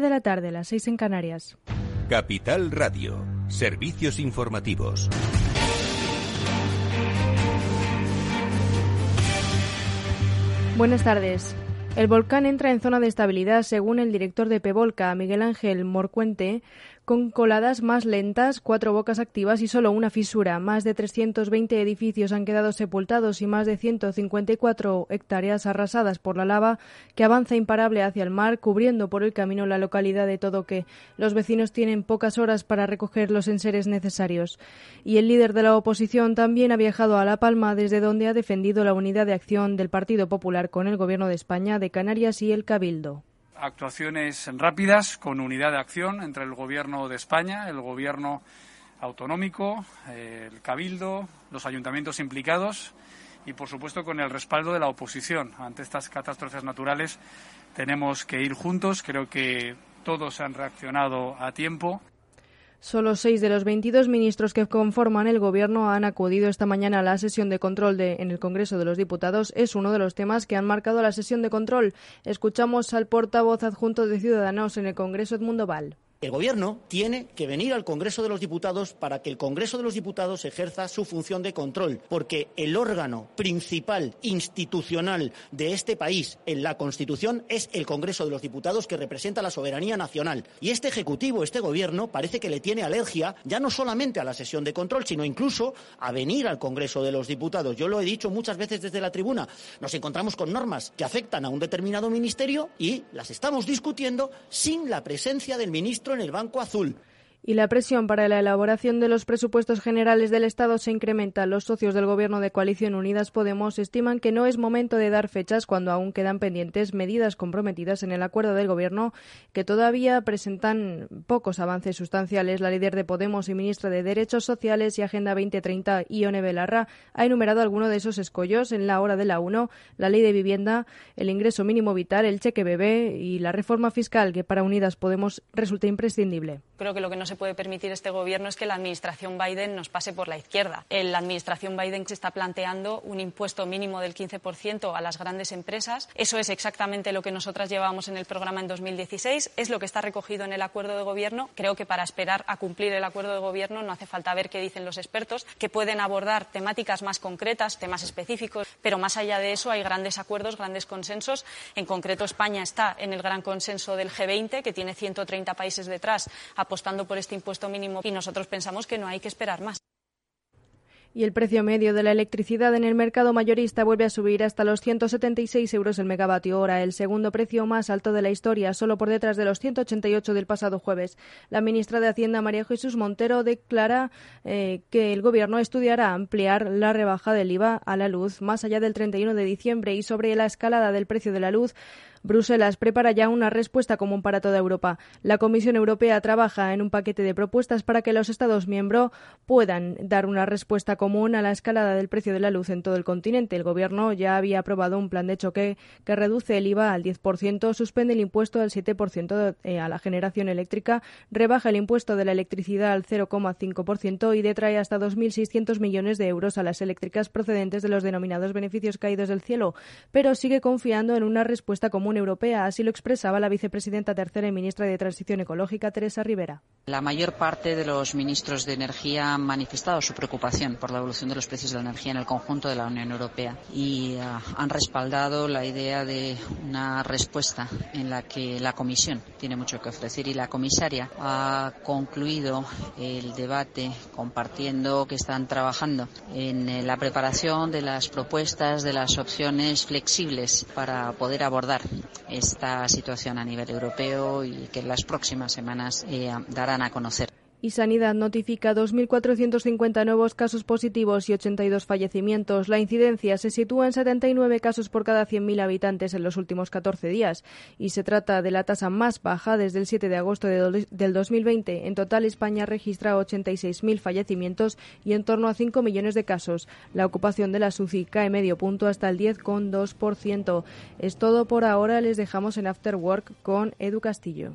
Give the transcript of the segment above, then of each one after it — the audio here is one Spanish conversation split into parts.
de la tarde, las 6 en Canarias. Capital Radio, servicios informativos. Buenas tardes. El volcán entra en zona de estabilidad, según el director de Pevolca, Miguel Ángel Morcuente, con coladas más lentas, cuatro bocas activas y solo una fisura. Más de 320 edificios han quedado sepultados y más de 154 hectáreas arrasadas por la lava que avanza imparable hacia el mar, cubriendo por el camino la localidad de Todoque. Los vecinos tienen pocas horas para recoger los enseres necesarios. Y el líder de la oposición también ha viajado a La Palma, desde donde ha defendido la unidad de acción del Partido Popular con el Gobierno de España, de Canarias y el Cabildo actuaciones rápidas con unidad de acción entre el Gobierno de España, el Gobierno autonómico, el Cabildo, los ayuntamientos implicados y, por supuesto, con el respaldo de la oposición. Ante estas catástrofes naturales tenemos que ir juntos. Creo que todos han reaccionado a tiempo. Solo seis de los 22 ministros que conforman el Gobierno han acudido esta mañana a la sesión de control de, en el Congreso de los Diputados. Es uno de los temas que han marcado la sesión de control. Escuchamos al portavoz adjunto de Ciudadanos en el Congreso, Edmundo Val. El Gobierno tiene que venir al Congreso de los Diputados para que el Congreso de los Diputados ejerza su función de control, porque el órgano principal institucional de este país en la Constitución es el Congreso de los Diputados que representa la soberanía nacional. Y este Ejecutivo, este Gobierno, parece que le tiene alergia ya no solamente a la sesión de control, sino incluso a venir al Congreso de los Diputados. Yo lo he dicho muchas veces desde la tribuna. Nos encontramos con normas que afectan a un determinado ministerio y las estamos discutiendo sin la presencia del ministro en el Banco Azul y la presión para la elaboración de los presupuestos generales del Estado se incrementa. Los socios del Gobierno de Coalición Unidas Podemos estiman que no es momento de dar fechas cuando aún quedan pendientes medidas comprometidas en el acuerdo del Gobierno que todavía presentan pocos avances sustanciales. La líder de Podemos y ministra de Derechos Sociales y Agenda 2030, Ione Belarra, ha enumerado algunos de esos escollos en la hora de la 1, la ley de vivienda, el ingreso mínimo vital, el cheque bebé y la reforma fiscal que para Unidas Podemos resulta imprescindible. Creo que lo que no se puede permitir este gobierno es que la administración Biden nos pase por la izquierda. La administración Biden se está planteando un impuesto mínimo del 15% a las grandes empresas. Eso es exactamente lo que nosotras llevábamos en el programa en 2016. Es lo que está recogido en el acuerdo de gobierno. Creo que para esperar a cumplir el acuerdo de gobierno no hace falta ver qué dicen los expertos, que pueden abordar temáticas más concretas, temas específicos, pero más allá de eso hay grandes acuerdos, grandes consensos. En concreto, España está en el gran consenso del G20, que tiene 130 países detrás apostando por este impuesto mínimo y nosotros pensamos que no hay que esperar más. Y el precio medio de la electricidad en el mercado mayorista vuelve a subir hasta los 176 euros el megavatio hora, el segundo precio más alto de la historia, solo por detrás de los 188 del pasado jueves. La ministra de Hacienda, María Jesús Montero, declara eh, que el Gobierno estudiará ampliar la rebaja del IVA a la luz más allá del 31 de diciembre y sobre la escalada del precio de la luz Bruselas prepara ya una respuesta común para toda Europa. La Comisión Europea trabaja en un paquete de propuestas para que los Estados miembros puedan dar una respuesta común a la escalada del precio de la luz en todo el continente. El Gobierno ya había aprobado un plan de choque que reduce el IVA al 10%, suspende el impuesto al 7% eh, a la generación eléctrica, rebaja el impuesto de la electricidad al 0,5% y detrae hasta 2.600 millones de euros a las eléctricas procedentes de los denominados beneficios caídos del cielo, pero sigue confiando en una respuesta común Europea. Así lo expresaba la vicepresidenta tercera y ministra de Transición Ecológica, Teresa Rivera. La mayor parte de los ministros de Energía han manifestado su preocupación por la evolución de los precios de la energía en el conjunto de la Unión Europea y uh, han respaldado la idea de una respuesta en la que la Comisión tiene mucho que ofrecer y la comisaria ha concluido el debate compartiendo que están trabajando en eh, la preparación de las propuestas, de las opciones flexibles para poder abordar esta situación a nivel europeo y que las próximas semanas eh, darán a conocer y Sanidad notifica 2.450 nuevos casos positivos y 82 fallecimientos. La incidencia se sitúa en 79 casos por cada 100.000 habitantes en los últimos 14 días y se trata de la tasa más baja desde el 7 de agosto del 2020. En total, España registra 86.000 fallecimientos y en torno a 5 millones de casos. La ocupación de la SUCI cae medio punto hasta el 10,2%. Es todo por ahora. Les dejamos en After Work con Edu Castillo.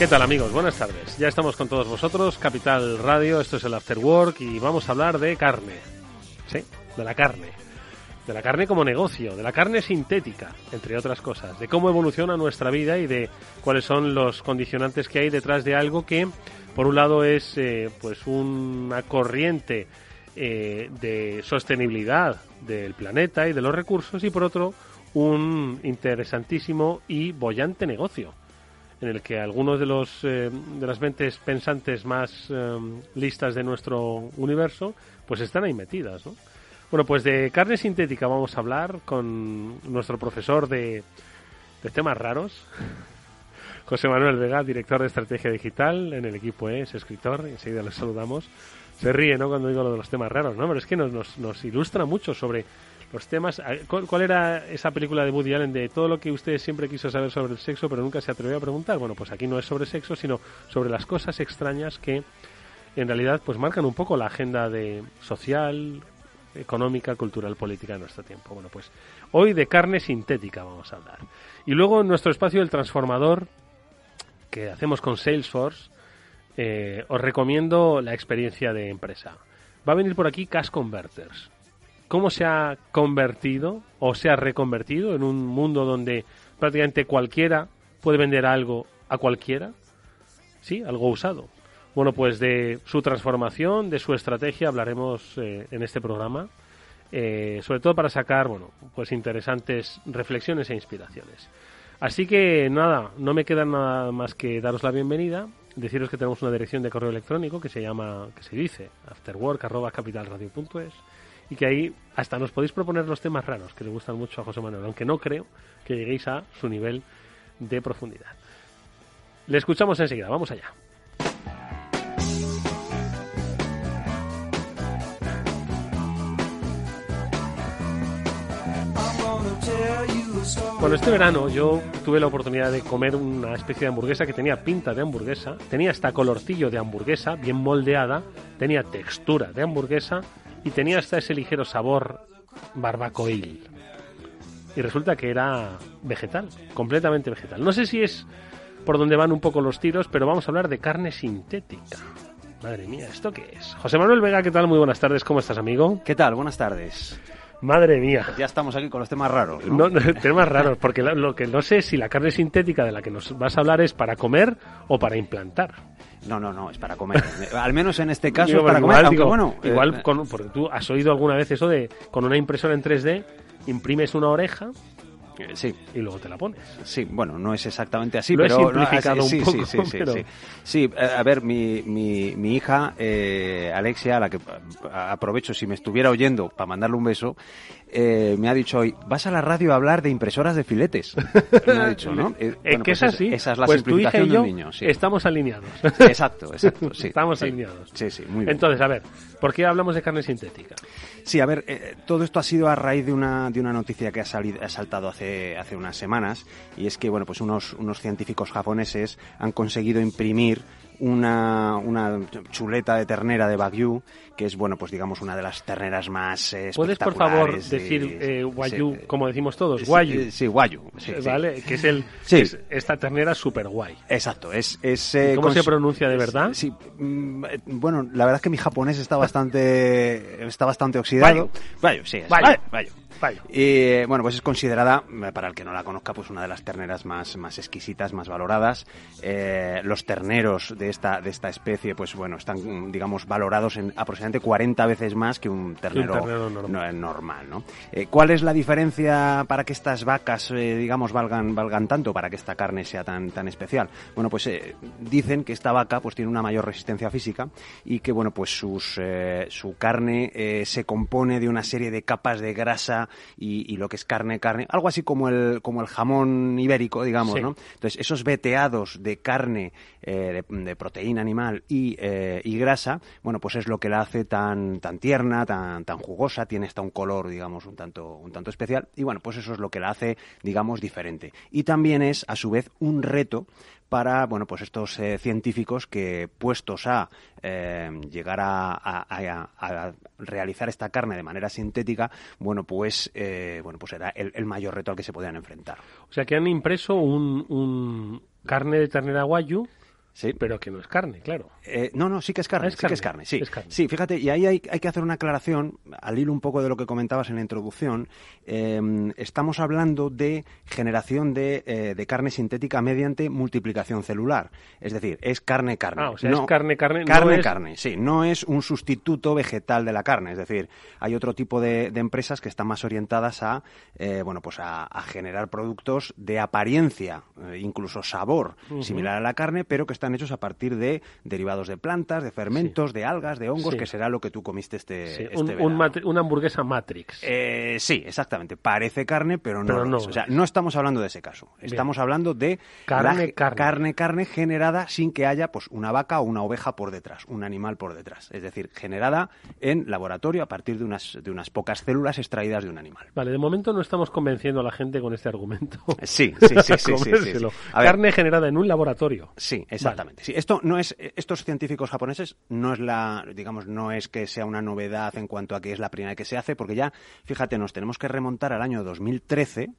¿Qué tal amigos? Buenas tardes. Ya estamos con todos vosotros, Capital Radio, esto es el After Work y vamos a hablar de carne. Sí, de la carne. De la carne como negocio, de la carne sintética, entre otras cosas, de cómo evoluciona nuestra vida y de cuáles son los condicionantes que hay detrás de algo que, por un lado, es eh, pues una corriente eh, de sostenibilidad del planeta y de los recursos y, por otro, un interesantísimo y bollante negocio en el que algunos de los eh, de las mentes pensantes más eh, listas de nuestro universo pues están ahí metidas ¿no? bueno pues de carne sintética vamos a hablar con nuestro profesor de, temas raros José Manuel Vega director de estrategia digital en el equipo es escritor enseguida le saludamos. Se ríe no cuando digo lo de los temas raros no pero es que nos, nos, nos ilustra mucho sobre los temas. ¿Cuál, era esa película de Woody Allen de todo lo que usted siempre quiso saber sobre el sexo, pero nunca se atrevió a preguntar? Bueno, pues aquí no es sobre sexo, sino sobre las cosas extrañas que en realidad pues marcan un poco la agenda de social, económica, cultural, política de nuestro tiempo. Bueno, pues hoy de carne sintética vamos a hablar. Y luego en nuestro espacio el transformador que hacemos con Salesforce, eh, os recomiendo la experiencia de empresa. Va a venir por aquí Cash Converters cómo se ha convertido o se ha reconvertido en un mundo donde prácticamente cualquiera puede vender algo a cualquiera, sí, algo usado. Bueno, pues de su transformación, de su estrategia hablaremos eh, en este programa, eh, sobre todo para sacar, bueno, pues interesantes reflexiones e inspiraciones. Así que nada, no me queda nada más que daros la bienvenida, deciros que tenemos una dirección de correo electrónico que se llama, que se dice, afterwork@capitalradio.es y que ahí hasta nos podéis proponer los temas raros que le gustan mucho a José Manuel, aunque no creo que lleguéis a su nivel de profundidad. Le escuchamos enseguida, vamos allá. Bueno, este verano yo tuve la oportunidad de comer una especie de hamburguesa que tenía pinta de hamburguesa, tenía hasta colorcillo de hamburguesa, bien moldeada, tenía textura de hamburguesa y tenía hasta ese ligero sabor barbacoil. Y resulta que era vegetal, completamente vegetal. No sé si es por donde van un poco los tiros, pero vamos a hablar de carne sintética. Madre mía, ¿esto qué es? José Manuel Vega, ¿qué tal? Muy buenas tardes, ¿cómo estás, amigo? ¿Qué tal? Buenas tardes. Madre mía. Ya estamos aquí con los temas raros. No, temas raros, porque lo, que no sé es si la carne sintética de la que nos vas a hablar es para comer o para implantar. No, no, no, es para comer. Al menos en este caso es para comer. Igual, bueno, igual eh, porque tú has oído alguna vez eso de con una impresora en 3D imprimes una oreja eh, sí. Y luego te la pones. Sí, bueno, no es exactamente así, Lo pero... He simplificado sí, un poco, sí, sí, sí, sí. Eh, a ver, mi, mi, mi hija, eh, Alexia, a la que aprovecho si me estuviera oyendo para mandarle un beso, eh, me ha dicho hoy, vas a la radio a hablar de impresoras de filetes. Me ha dicho, ¿no? Eh, es que pues es así. Esa es la pues simplificación tu hija y yo del niño. Sí. Estamos alineados. Exacto, exacto. Sí, estamos sí. alineados. Sí, sí, muy bien. Entonces, a ver, ¿por qué hablamos de carne sintética? Sí, a ver, eh, todo esto ha sido a raíz de una, de una noticia que ha, salido, ha saltado hace, hace unas semanas y es que, bueno, pues unos, unos científicos japoneses han conseguido imprimir una, una chuleta de ternera de Wagyu, que es, bueno, pues digamos una de las terneras más eh, ¿Puedes, por favor, decir eh, Wagyu, como decimos todos? Wagyu. Sí, Wagyu. ¿Vale? Que es, el, es esta ternera super guay. Exacto. Es, es ¿Cómo se pronuncia de verdad? Sí, mm, bueno, la verdad es que mi japonés está bastante, está bastante oxidado. Wagyu, sí. Wagyu. Y bueno, pues es considerada, para el que no la conozca, pues una de las terneras más, más exquisitas, más valoradas. Eh, los terneros de esta, de esta especie, pues bueno, están, digamos, valorados en aproximadamente 40 veces más que un ternero, normal. ¿no? Eh, ¿Cuál es la diferencia para que estas vacas, eh, digamos, valgan, valgan tanto, para que esta carne sea tan, tan especial? Bueno, pues dicen que esta vaca pues tiene una mayor resistencia física y que, bueno, pues sus, su carne se compone de una serie de capas de grasa y, lo que es carne, carne, algo así como el, como el jamón ibérico, digamos, ¿no? Entonces, esos veteados de carne, eh, de, proteína animal y, eh, y, grasa, bueno, pues es lo que la hace tan, tan tierna, tan, tan jugosa, tiene hasta un color, digamos, un tanto, un tanto especial, y bueno, pues eso es lo que la hace, digamos, diferente. Y también es, a su vez, un reto para bueno pues estos eh, científicos que puestos a eh, llegar a, realizar esta carne de manera sintética bueno pues eh, bueno pues era el, mayor reto al que se podían enfrentar. O sea que han impreso un, un carne de ternera guayu Sí. Pero que no es carne, claro. Eh, no, no, sí que es carne, sí que es carne, sí. Sí, fíjate, y ahí hay, que hacer una aclaración, al hilo un poco de lo que comentabas en la introducción. Em, estamos hablando de generación de, eh, de, carne sintética mediante multiplicación celular. Es decir, es carne, carne. Ah, o sea, es carne, carne. Carne, no carne, sí. No es un sustituto vegetal de la carne. Es decir, hay otro tipo de, empresas que están más orientadas a, eh, bueno, pues a, generar productos de apariencia, incluso sabor, similar a la carne, pero que están hechos a partir de derivados de plantas, de fermentos, de algas, de hongos, que será lo que tú comiste este, este un, una hamburguesa Matrix. Eh, sí, exactamente. Parece carne, pero no, no O sea, no estamos hablando de ese caso. Estamos hablando de carne, carne. carne, generada sin que haya pues una vaca o una oveja por detrás, un animal por detrás. Es decir, generada en laboratorio a partir de unas, de unas pocas células extraídas de un animal. Vale, de momento no estamos convenciendo a la gente con este argumento. Sí, sí, sí, sí, sí, Carne generada en un laboratorio. Sí, exacto. Exactamente. Sí, esto no es estos científicos japoneses no es la digamos no es que sea una novedad en cuanto a que es la primera que se hace porque ya fíjate nos tenemos que remontar al año 2013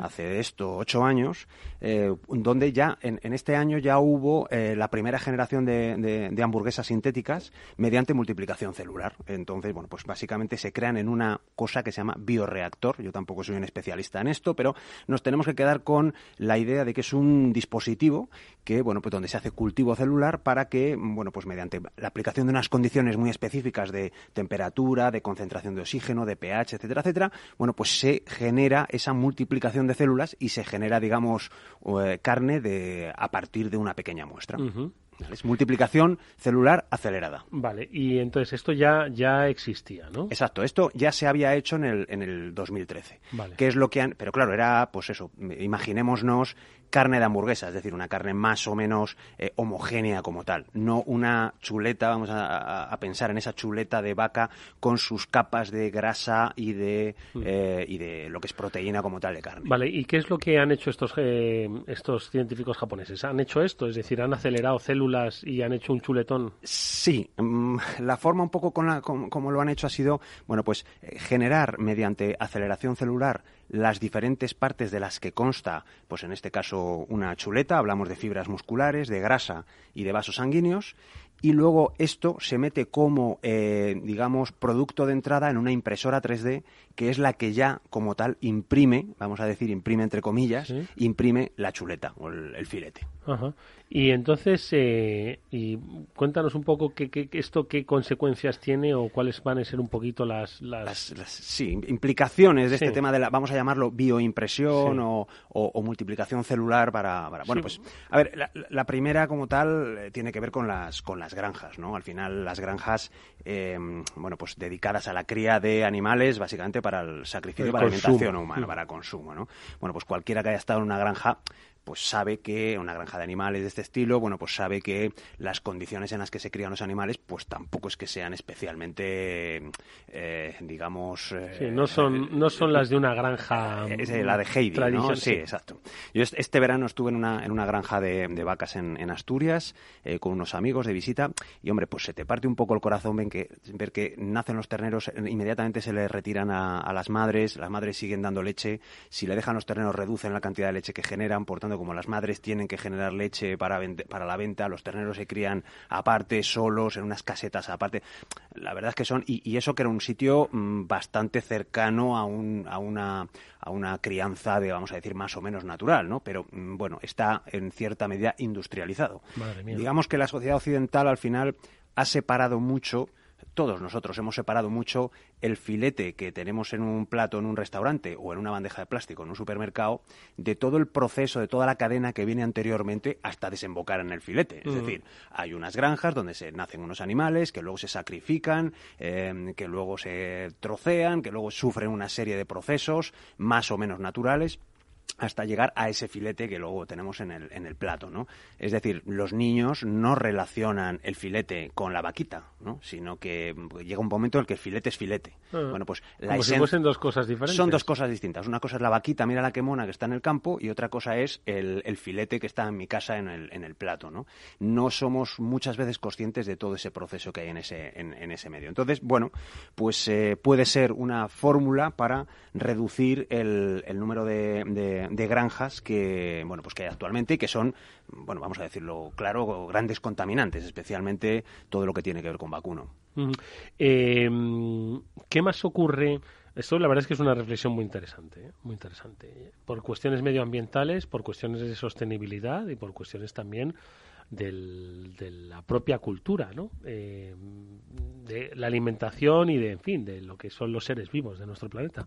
hace esto ocho años eh, donde ya en, este año ya hubo eh, la primera generación de, hamburguesas sintéticas mediante multiplicación celular. Entonces bueno pues básicamente se crean en una cosa que se llama bioreactor. Yo tampoco soy un especialista en esto pero nos tenemos que quedar con la idea de que es un dispositivo que bueno pues donde se hace cultivo celular para que, bueno, pues mediante la aplicación de unas condiciones muy específicas de temperatura, de concentración de oxígeno, de pH, etcétera, etcétera, bueno, pues se genera esa multiplicación de células y se genera, digamos, eh, carne de, a partir de una pequeña muestra. Es multiplicación celular acelerada. Vale, y entonces esto ya, ya existía, ¿no? Exacto, esto ya se había hecho en el, en el 2013. Vale. Que es lo que han, pero claro, era, pues eso, imaginémonos carne de hamburguesa, es decir, una carne más o menos eh, homogénea como tal, no una chuleta, vamos a, pensar en esa chuleta de vaca con sus capas de grasa y de, mm. eh, y de lo que es proteína como tal de carne. Vale, ¿y qué es lo que han hecho estos, eh, estos científicos japoneses? ¿Han hecho esto? Es decir, ¿han acelerado células y han hecho un chuletón? Sí, mm, la forma un poco con la, como lo han hecho ha sido, bueno, pues generar mediante aceleración celular las diferentes partes de las que consta, pues en este caso una chuleta, hablamos de fibras musculares, de grasa y de vasos sanguíneos, y luego esto se mete como, eh, digamos, producto de entrada en una impresora 3D, que es la que ya como tal imprime, vamos a decir, imprime entre comillas, imprime la chuleta o el, filete. Ajá. Y entonces, eh, y cuéntanos un poco qué, esto qué consecuencias tiene o cuáles van a ser un poquito las... las... sí, implicaciones de este tema de la, vamos a llamarlo bioimpresión o, o, multiplicación celular para... bueno, pues, a ver, la, primera como tal eh, tiene que ver con las, con las granjas, ¿no? Al final, las granjas, em, bueno, pues dedicadas a la cría de animales, básicamente para el sacrificio, para la alimentación humana, para consumo, ¿no? Bueno, pues cualquiera que haya estado en una granja pues sabe que una granja de animales de este estilo, bueno, pues sabe que las condiciones en las que se crían los animales, pues tampoco es que sean especialmente, eh, digamos... Eh, sí, no son, no son las de una granja... Eh, la de Heidi, ¿no? Sí, exacto. Yo este verano estuve en una, en una granja de, vacas en, Asturias con unos amigos de visita y, hombre, pues se te parte un poco el corazón ven que, ver que nacen los terneros, inmediatamente se les retiran a, las madres, las madres siguen dando leche, si le dejan los terneros reducen la cantidad de leche que generan, por tanto, como las madres tienen que generar leche para, para la venta, los terneros se crían aparte, solos, en unas casetas aparte. La verdad es que son, y, eso que era un sitio mm, bastante cercano a, un, a, una, a una crianza de, vamos a decir, más o menos natural, ¿no? Pero, mm, bueno, está en cierta medida industrializado. Digamos que la sociedad occidental al final ha separado mucho todos nosotros hemos separado mucho el filete que tenemos en un plato en un restaurante o en una bandeja de plástico en un supermercado de todo el proceso, de toda la cadena que viene anteriormente hasta desembocar en el filete. Es decir, hay unas granjas donde se nacen unos animales que luego se sacrifican, em, que luego se trocean, que luego sufren una serie de procesos más o menos naturales hasta llegar a ese filete que luego tenemos en el, en el plato, ¿no? Es decir, los niños no relacionan el filete con la vaquita, ¿no? Sino que llega un momento en el que el filete es filete. Ah. bueno, pues la Como si fuesen dos cosas diferentes. Son dos cosas distintas. Una cosa es la vaquita, mira la que mona que está en el campo, y otra cosa es el, el filete que está en mi casa en el, en el plato, ¿no? No somos muchas veces conscientes de todo ese proceso que hay en ese, en, ese medio. Entonces, bueno, pues eh, puede ser una fórmula para reducir el, el número de de, granjas que, bueno, pues que hay actualmente y que son, bueno, vamos a decirlo claro, grandes contaminantes, especialmente todo lo que tiene que ver con vacuno. Em, ¿Qué más ocurre? Esto la verdad es que es una reflexión muy interesante, ¿eh? muy interesante. Por cuestiones medioambientales, por cuestiones de sostenibilidad y por cuestiones también de la propia cultura, ¿no? Eh, de la alimentación y de, en fin, de lo que son los seres vivos de nuestro planeta.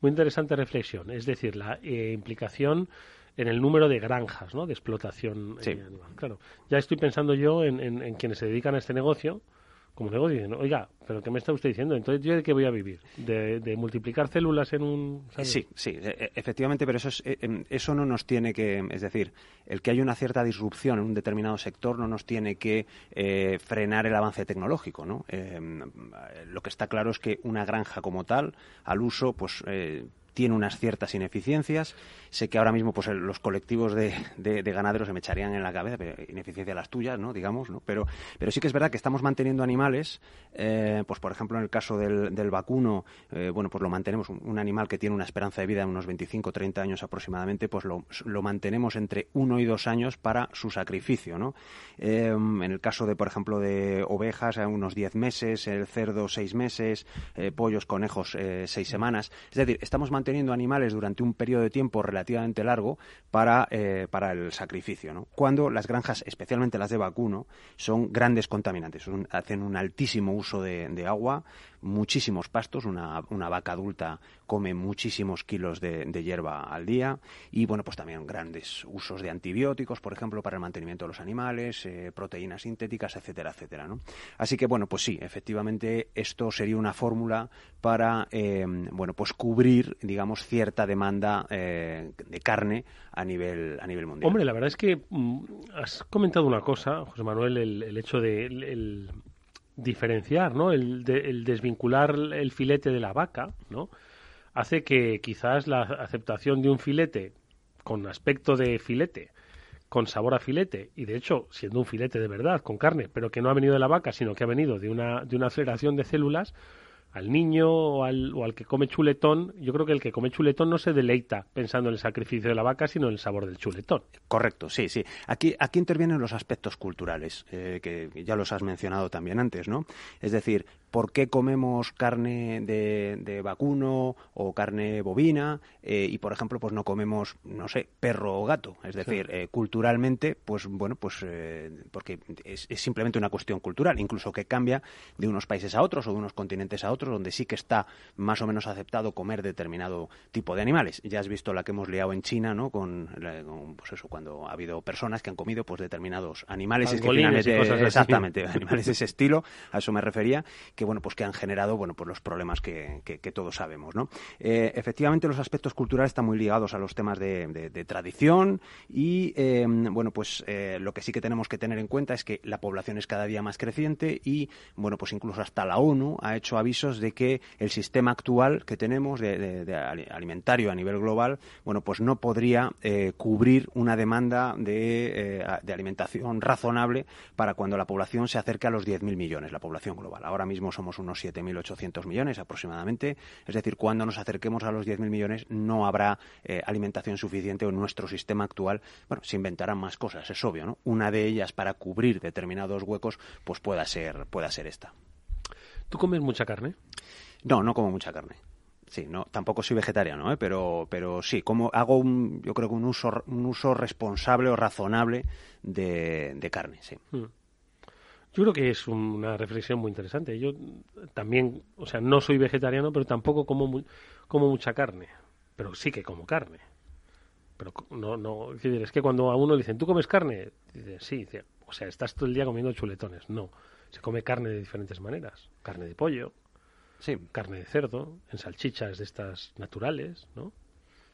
Muy interesante reflexión, es decir, la eh, implicación en el número de granjas, ¿no? De explotación eh, animal. Claro, ya estoy pensando yo en, en, quienes se dedican a este negocio como negocio, dicen, oiga, pero ¿qué me está usted diciendo? Entonces, ¿yo de qué voy a vivir? ¿De, multiplicar células en un...? Sí, sí, e, e, efectivamente, pero eso, es, e, em, eso no nos tiene que... Es decir, el que haya una cierta disrupción en un determinado sector no nos tiene que eh, frenar el avance tecnológico, ¿no? Em, lo que está claro es que una granja como tal, al uso, pues... Eh, tiene unas ciertas ineficiencias. Sé que ahora mismo pues los colectivos de, ganaderos se me echarían en la cabeza, pero ineficiencia las tuyas, ¿no? Digamos, ¿no? Pero, pero sí que es verdad que estamos manteniendo animales, eh, pues por ejemplo en el caso del, del vacuno, eh, bueno, pues lo mantenemos, un, animal que tiene una esperanza de vida de unos 25 o 30 años aproximadamente, pues lo, lo, mantenemos entre uno y dos años para su sacrificio, ¿no? Eh, en el caso de, por ejemplo, de ovejas, unos 10 meses, el cerdo 6 meses, pollos, conejos 6 semanas. Es decir, estamos manteniendo teniendo animales durante un periodo de tiempo relativamente largo para, eh, para el sacrificio. ¿no? Cuando las granjas, especialmente las de vacuno, son grandes contaminantes, hacen un altísimo uso de, de agua, muchísimos pastos, una, una vaca adulta come muchísimos kilos de, hierba al día y bueno, pues también grandes usos de antibióticos, por ejemplo, para el mantenimiento de los animales, eh, proteínas sintéticas, etcétera, etcétera. ¿no? Así que bueno, pues sí, efectivamente esto sería una fórmula para eh, bueno, pues cubrir, digamos, cierta demanda eh, de carne a nivel a nivel mundial. Hombre, la verdad es que mm, has comentado una cosa, José Manuel, el, hecho de diferenciar, ¿no? El, el, desvincular el filete de la vaca, ¿no? Hace que quizás la aceptación de un filete con aspecto de filete, con sabor a filete, y de hecho siendo un filete de verdad, con carne, pero que no ha venido de la vaca, sino que ha venido de una, de una aceleración de células, al niño o al, o al, que come chuletón, yo creo que el que come chuletón no se deleita pensando en el sacrificio de la vaca, sino en el sabor del chuletón. Correcto, sí, sí. Aquí, aquí intervienen los aspectos culturales, eh, que ya los has mencionado también antes, ¿no? Es decir, ¿por qué comemos carne de, vacuno o carne bovina eh, y, por ejemplo, pues no comemos, no sé, perro o gato? Es decir, eh, culturalmente, pues bueno, pues porque es, es simplemente una cuestión cultural, incluso que cambia de unos países a otros o de unos continentes a otros donde sí que está más o menos aceptado comer determinado tipo de animales. Ya has visto la que hemos liado en China, ¿no? Con, pues eso, cuando ha habido personas que han comido pues determinados animales. Es que finalmente, exactamente, animales de ese estilo, a eso me refería, que bueno, pues que han generado bueno, pues los problemas que, que, todos sabemos, ¿no? Eh, efectivamente, los aspectos culturales están muy ligados a los temas de, de, tradición y em, bueno, pues eh, lo que sí que tenemos que tener en cuenta es que la población es cada día más creciente y bueno, pues incluso hasta la ONU ha hecho avisos de que el sistema actual que tenemos de, alimentario a nivel global, bueno, pues no podría eh, cubrir una demanda de, de alimentación razonable para cuando la población se acerque a los 10.000 millones, la población global. Ahora mismo somos unos 7.800 millones aproximadamente. Es decir, cuando nos acerquemos a los 10.000 millones no habrá eh, alimentación suficiente en nuestro sistema actual. Bueno, se inventarán más cosas, es obvio, ¿no? Una de ellas para cubrir determinados huecos, pues pueda ser, pueda ser esta. ¿Tú comes mucha carne? No, no como mucha carne. Sí, no, tampoco soy vegetariano, ¿eh? pero, pero sí, como hago un, yo creo que un uso, un uso responsable o razonable de, carne, sí. Hmm. Yo creo que es una reflexión muy interesante. Yo también, o sea, no soy vegetariano, pero tampoco como, como mucha carne. Pero sí que como carne. Pero no, no, es que cuando a uno le dicen, ¿tú comes carne? Dice, sí, dice, o sea, estás todo el día comiendo chuletones. No, se come carne de diferentes maneras. Carne de pollo, sí. carne de cerdo, en salchichas de estas naturales, ¿no?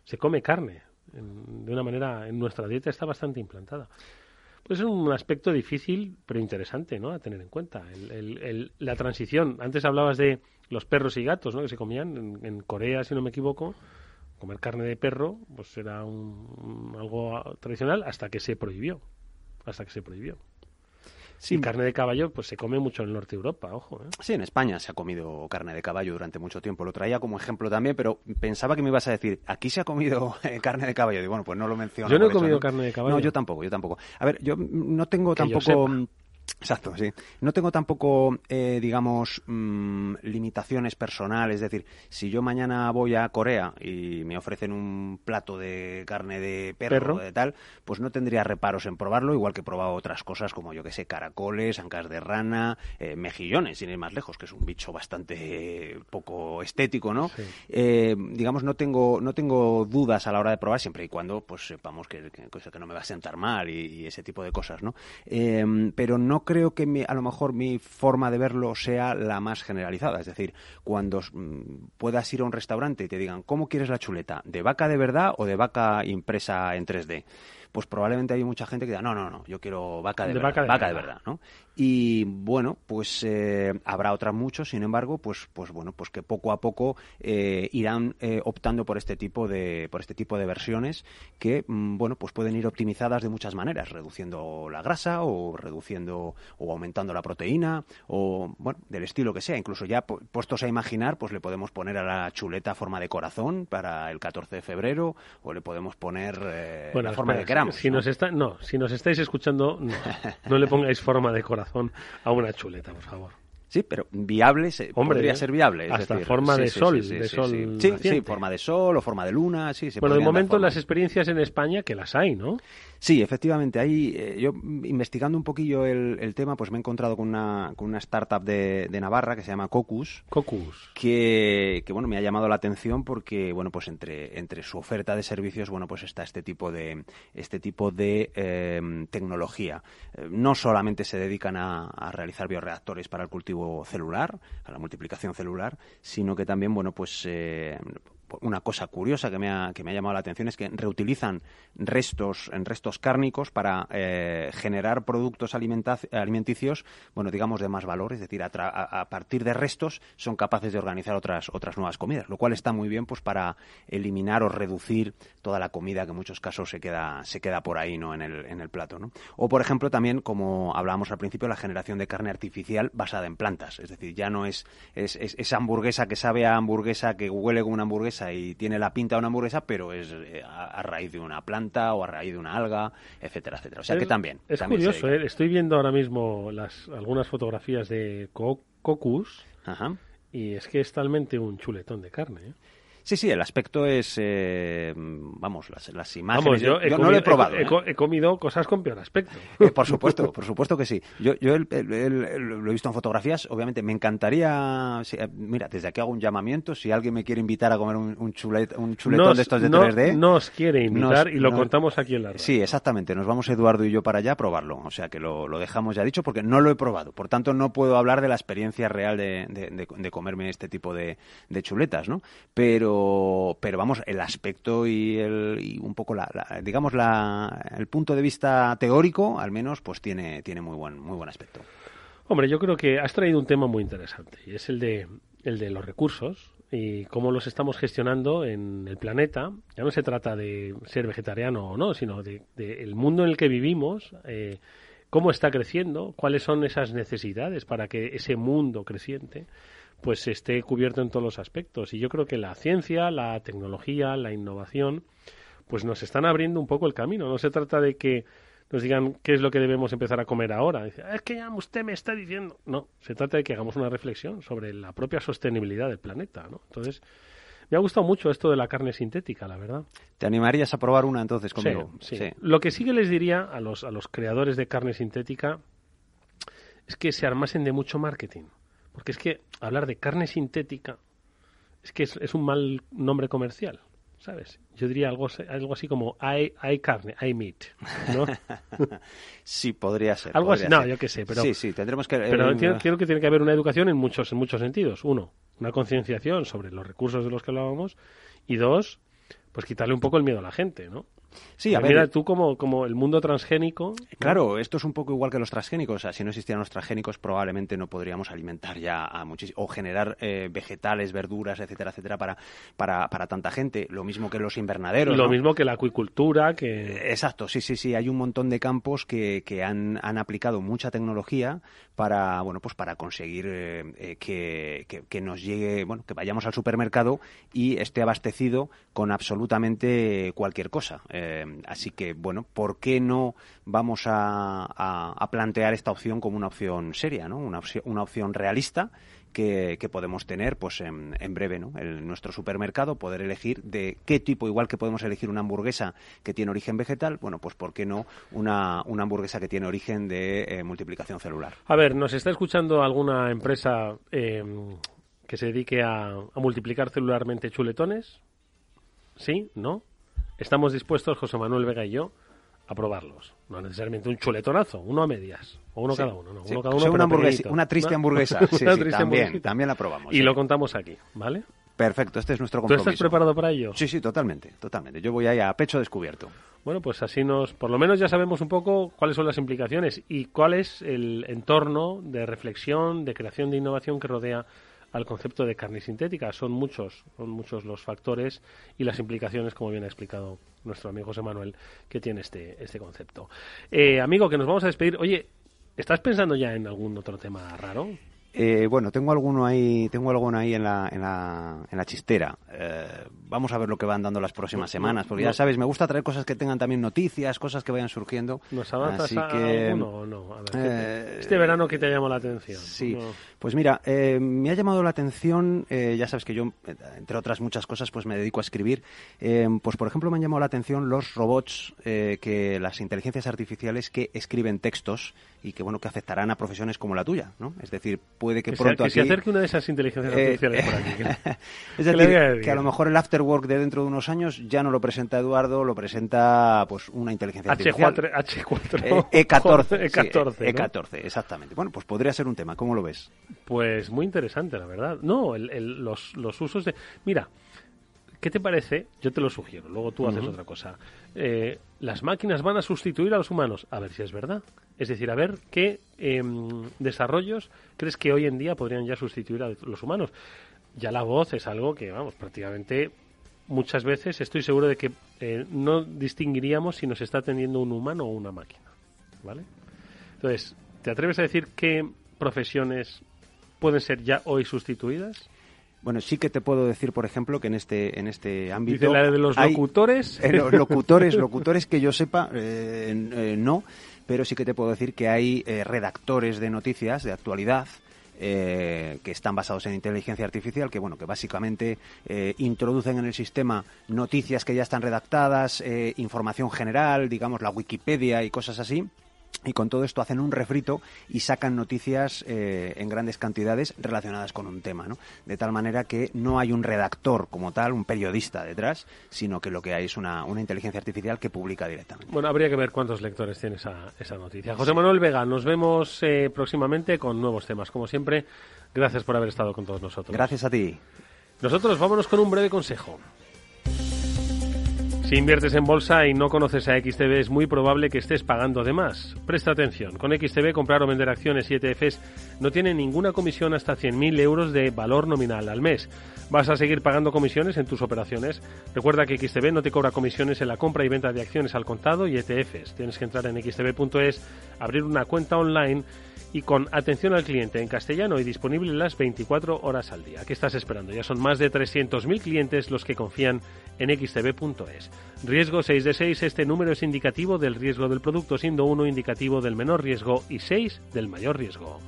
Se come carne de una manera, en nuestra dieta está bastante implantada. Pues es un aspecto difícil, pero interesante, ¿no? A tener en cuenta. la transición. Antes hablabas de los perros y gatos, ¿no? Que se comían en, Corea, si no me equivoco. Comer carne de perro, pues era un, algo tradicional hasta que se prohibió. Hasta que se prohibió. Sí. carne de caballo, pues se come mucho en Norte Europa, ojo. ¿eh? Sí, en España se ha comido carne de caballo durante mucho tiempo. Lo traía como ejemplo también, pero pensaba que me ibas a decir, aquí se ha comido eh, carne de caballo. Y bueno, pues no lo menciono. Yo no he comido carne de caballo. No, yo tampoco, yo tampoco. A ver, yo no tengo tampoco Exacto, sí. No tengo tampoco, eh, digamos, mm, limitaciones personales. Es decir, si yo mañana voy a Corea y me ofrecen un plato de carne de perro, o de tal, pues no tendría reparos en probarlo, igual que he probado otras cosas como, yo que sé, caracoles, ancas de rana, eh, mejillones, sin ir más lejos, que es un bicho bastante poco estético, ¿no? Eh, digamos, no tengo, no tengo dudas a la hora de probar, siempre y cuando, pues sepamos que, que, que no me va a sentar mal y, y ese tipo de cosas, ¿no? pero no creo que a lo mejor mi forma de verlo sea la más generalizada. Es decir, cuando mm, puedas ir a un restaurante y te digan, ¿cómo quieres la chuleta? ¿De vaca de verdad o de vaca impresa en 3D? pues probablemente hay mucha gente que diga, no, no, no, yo quiero vaca de, verdad, vaca de, verdad, ¿no? Y bueno, pues eh, habrá otras muchos, sin embargo, pues, pues bueno, pues que poco a poco eh, irán eh, optando por este tipo de, por este tipo de versiones que, mm, bueno, pues pueden ir optimizadas de muchas maneras, reduciendo la grasa o reduciendo o aumentando la proteína o, bueno, del estilo que sea. Incluso ya puestos a imaginar, pues le podemos poner a la chuleta forma de corazón para el 14 de febrero o le podemos poner la forma de si Nos está, no, si nos estáis escuchando, no, le pongáis forma de corazón a una chuleta, por favor. Sí, pero viable Hombre, podría ser viable. hasta forma de sol, de sol. Sí, sí, forma de sol o forma de luna, sí. bueno, de momento las experiencias en España que las hay, ¿no? Sí, efectivamente. Ahí, eh, yo investigando un poquillo el, tema, pues me he encontrado con una, con una startup de, Navarra que se llama Cocus. Cocus. Que, que, bueno, me ha llamado la atención porque, bueno, pues entre, entre su oferta de servicios, bueno, pues está este tipo de, este tipo de em, tecnología. Eh, no solamente se dedican a, a realizar bioreactores para el cultivo celular, a la multiplicación celular, sino que también, bueno, pues eh, una cosa curiosa que me, ha, que me ha llamado la atención es que reutilizan restos, restos cárnicos para eh, generar productos alimenticios, bueno, digamos de más valor, es decir, a, partir de restos son capaces de organizar otras, otras nuevas comidas, lo cual está muy bien pues para eliminar o reducir toda la comida que en muchos casos se queda, se queda por ahí, ¿no? En el, en el plato, ¿no? O, por ejemplo, también, como hablábamos al principio, la generación de carne artificial basada en plantas, es decir, ya no es, es, es esa hamburguesa que sabe a hamburguesa, que huele como una hamburguesa, y tiene la pinta de una hamburguesa, pero es eh, a, raíz de una planta o a raíz de una alga, etcétera, etcétera. O sea que también. Es curioso, ¿eh? estoy viendo ahora mismo las algunas fotografías de Cocus y es que es talmente un chuletón de carne. ¿eh? Sí, sí, el aspecto es, eh, vamos, las, las imágenes. Vamos, yo, he no comido, lo he probado. He, ¿eh? he- comido cosas con peor aspecto. Eh, por supuesto, por supuesto que sí. Yo, yo el- el- lo he visto en fotografías, obviamente me encantaría, sí, eh, mira, desde aquí hago un llamamiento, si alguien me quiere invitar a comer un, un, chulet- un chuletón Nos- de estos de no- 3D. Nos quiere invitar nos- y lo nos- contamos aquí en la radio. Sí, exactamente. Nos vamos Eduardo y yo para allá a probarlo. O sea que lo, lo dejamos ya dicho porque no lo he probado. Por tanto, no puedo hablar de la experiencia real de, de- de- de comerme este tipo de, de chuletas, ¿no? Pero, pero vamos, el aspecto y, el, y un poco la, la- digamos la, el punto de vista teórico, al menos, pues tiene, tiene muy buen, muy buen aspecto. Hombre, yo creo que has traído un tema muy interesante y es el de, el de los recursos y cómo los estamos gestionando en el planeta. Ya no se trata de ser vegetariano o no, sino de, el mundo en el que vivimos, eh, cómo está creciendo, cuáles son esas necesidades para que ese mundo creciente pues esté cubierto en todos los aspectos. Y yo creo que la ciencia, la tecnología, la innovación, pues nos están abriendo un poco el camino. No se trata de que nos digan qué es lo que debemos empezar a comer ahora. "Ah, es que ya usted me está diciendo. No, se trata de que hagamos una reflexión sobre la propia sostenibilidad del planeta. ¿no? Entonces, me ha gustado mucho esto de la carne sintética, la verdad. ¿Te animarías a probar una entonces conmigo? Sí, sí. Lo que sí que les diría a los, a los creadores de carne sintética es que se armasen de mucho marketing. Porque es que hablar de carne sintética es que es, es un mal nombre comercial, ¿sabes? Yo diría algo, algo así como hay, hay carne, hay meat, ¿no? Sí, podría ser. Algo así, podría no, ser. yo qué sé, pero... Sí, sí, tendremos que... Pero eh, entiendo- creo que tiene que haber una educación en muchos, en muchos sentidos. Uno, una concienciación sobre los recursos de los que hablábamos. Y dos, pues quitarle un poco el miedo a la gente, ¿no? Sí, a Porque ver, Mira, tú como, como el mundo transgénico... ¿no? Claro, esto es un poco igual que los transgénicos. O sea, si no existieran los transgénicos, probablemente no podríamos alimentar ya a muchísimos. O generar eh, vegetales, verduras, etcétera, etcétera, para, para, para tanta gente. Lo mismo que los invernaderos. Lo ¿no? mismo que la acuicultura, que... Exacto, sí, sí, sí. Hay un montón de campos que, que han, han aplicado mucha tecnología para, bueno, pues para conseguir eh, eh, que, que- que nos llegue, bueno, que vayamos al supermercado y esté abastecido con absolutamente cualquier cosa. Eh, así que, bueno, ¿por qué no vamos a, plantear esta opción como una opción seria, ¿no? Una, opción- una opción realista que, podemos tener pues en, en breve ¿no? en nuestro supermercado poder elegir de qué tipo igual que podemos elegir una hamburguesa que tiene origen vegetal bueno pues por qué no una, una hamburguesa que tiene origen de eh, multiplicación celular A ver, ¿nos está escuchando alguna empresa eh, que se dedique a, a multiplicar celularmente chuletones? ¿Sí? ¿No? Estamos dispuestos, José Manuel Vega y yo, a probarlos. No necesariamente un chuletonazo, uno a medias, o uno Sí, cada uno. No, sí. uno cada O uno sea, una, hamburguesa- triste hamburguesa sí, Una sí, triste también, también la probamos Y lo contamos aquí, ¿vale? perfecto este es nuestro ¿Tú compromiso estás preparado para ello? sí sí totalmente totalmente yo voy ahí a pecho descubierto Bueno, pues así nos, por lo menos ya sabemos un poco cuáles son las implicaciones y cuál es el entorno de reflexión, de creación de innovación que rodea al concepto de carne sintética. Son muchos, son muchos los factores y las implicaciones, como bien ha explicado nuestro amigo José Manuel, que tiene este, este concepto. Eh, amigo, que nos vamos a despedir. Oye, ¿estás pensando ya en algún otro tema raro? Eh, bueno, tengo alguno ahí, tengo alguno ahí en la, en la, en la chistera. Eh, vamos a ver lo que van dando las próximas semanas, porque no. ya sabes, me gusta traer cosas que tengan también noticias, cosas que vayan surgiendo. ¿Nos avanzas Así a que, alguno o no? A ver, ¿qué te- eh, este verano que te llamó la atención. Sí, No. Pues mira, eh, me ha llamado la atención, eh, ya sabes que yo, eh, entre otras muchas cosas, pues me dedico a escribir. Eh, pues por ejemplo me han llamado la atención los robots, eh, que las inteligencias artificiales que escriben textos y que bueno que afectarán a profesiones como la tuya, ¿no? Es decir, puede que, Que, se, pronto que se aquí acerque una de esas inteligencias Eh, artificiales por aquí. que- es ¿Qué le voy a decir, que a lo mejor el afterwork de dentro de unos años ya no lo presenta Eduardo, lo presenta pues una inteligencia artificial. H4, H4. Eh, E14. sí, E14, ¿no? E14, exactamente. Bueno, pues podría ser un tema. ¿Cómo lo ves? Pues muy interesante, la verdad. No, el- el- los, los usos de... Mira, ¿qué te parece? Yo te lo sugiero, luego tú haces otra cosa. Eh, las máquinas van a sustituir a los humanos. A ver si es verdad. Es decir, a ver qué em, desarrollos crees que hoy en día podrían ya sustituir a los humanos. Ya la voz es algo que, vamos, prácticamente muchas veces estoy seguro de que eh, no distinguiríamos si nos está atendiendo un humano o una máquina. ¿Vale? Entonces, ¿te atreves a decir qué profesiones pueden ser ya hoy sustituidas? Bueno, sí que te puedo decir, por ejemplo, que en este en este ámbito Dice la de los hay- locutores. eh, lo- locutores, locutores que yo sepa, eh, eh, no, pero sí que te puedo decir que hay redactores de noticias de actualidad eh, que están basados en inteligencia artificial, que bueno, que básicamente eh, introducen en el sistema noticias que ya están redactadas, eh, información general, digamos la Wikipedia y cosas así y con todo esto hacen un refrito y sacan noticias eh, en grandes cantidades relacionadas con un tema, ¿no? De tal manera que no hay un redactor como tal, un periodista detrás, sino que lo que hay es una, una inteligencia artificial que publica directamente. Bueno, habría que ver cuántos lectores tiene esa, esa noticia. José Manuel Vega, nos vemos eh, próximamente con nuevos temas. Como siempre, gracias por haber estado con todos nosotros. Gracias a ti. Nosotros vámonos con un breve consejo. Si inviertes en bolsa y no conoces a XTB, es muy probable que estés pagando de más. Presta atención. Con XTB, comprar o vender acciones y ETFs no tiene ninguna comisión hasta 100.000 euros de valor nominal al mes. ¿Vas a seguir pagando comisiones en tus operaciones? Recuerda que XTB no te cobra comisiones en la compra y venta de acciones al contado y ETFs. Tienes que entrar en xtb.es, abrir una cuenta online y con atención al cliente en castellano y disponible las 24 horas al día. ¿Qué estás esperando? Ya son más de 300.000 clientes los que confían en xtb.es. Riesgo 6 de 6, este número es indicativo del riesgo del producto, siendo 1 indicativo del menor riesgo y 6 del mayor riesgo.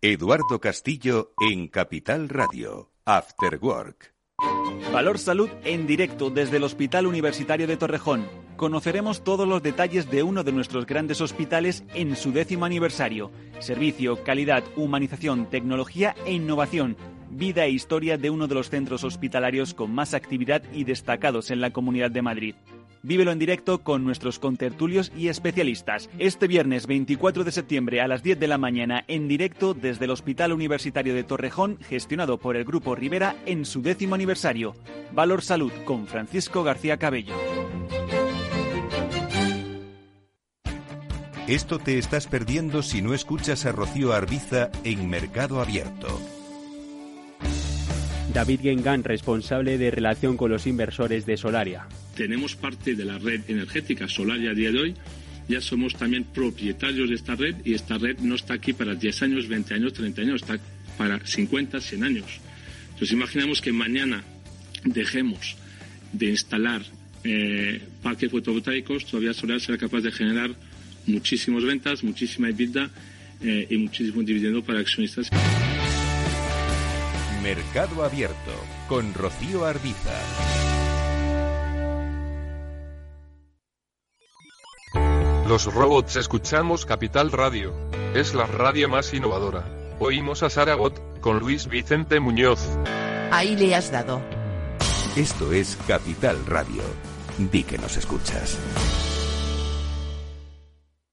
Eduardo Castillo en Capital Radio, After Work. Valor Salud en directo desde el Hospital Universitario de Torrejón. Conoceremos todos los detalles de uno de nuestros grandes hospitales en su décimo aniversario. Servicio, calidad, humanización, tecnología e innovación. Vida e historia de uno de los centros hospitalarios con más actividad y destacados en la Comunidad de Madrid. Vívelo en directo con nuestros contertulios y especialistas. Este viernes 24 de septiembre a las 10 de la mañana en directo desde el Hospital Universitario de Torrejón, gestionado por el Grupo Rivera en su décimo aniversario. Valor Salud con Francisco García Cabello. Esto te estás perdiendo si no escuchas a Rocío Arbiza en Mercado Abierto. David Gengan, responsable de relación con los inversores de Solaria. Tenemos parte de la red energética Solaria a día de hoy. Ya somos también propietarios de esta red y esta red no está aquí para 10 años, 20 años, 30 años, está para 50, 100 años. Entonces imaginemos que mañana dejemos de instalar eh, parques fotovoltaicos, todavía Solaria será capaz de generar muchísimas ventas, muchísima EBITDA eh, y muchísimo dividendo para accionistas. Mercado Abierto con Rocío Arbiza. Los robots escuchamos Capital Radio. Es la radio más innovadora. Oímos a Saragot con Luis Vicente Muñoz. Ahí le has dado. Esto es Capital Radio. Di que nos escuchas.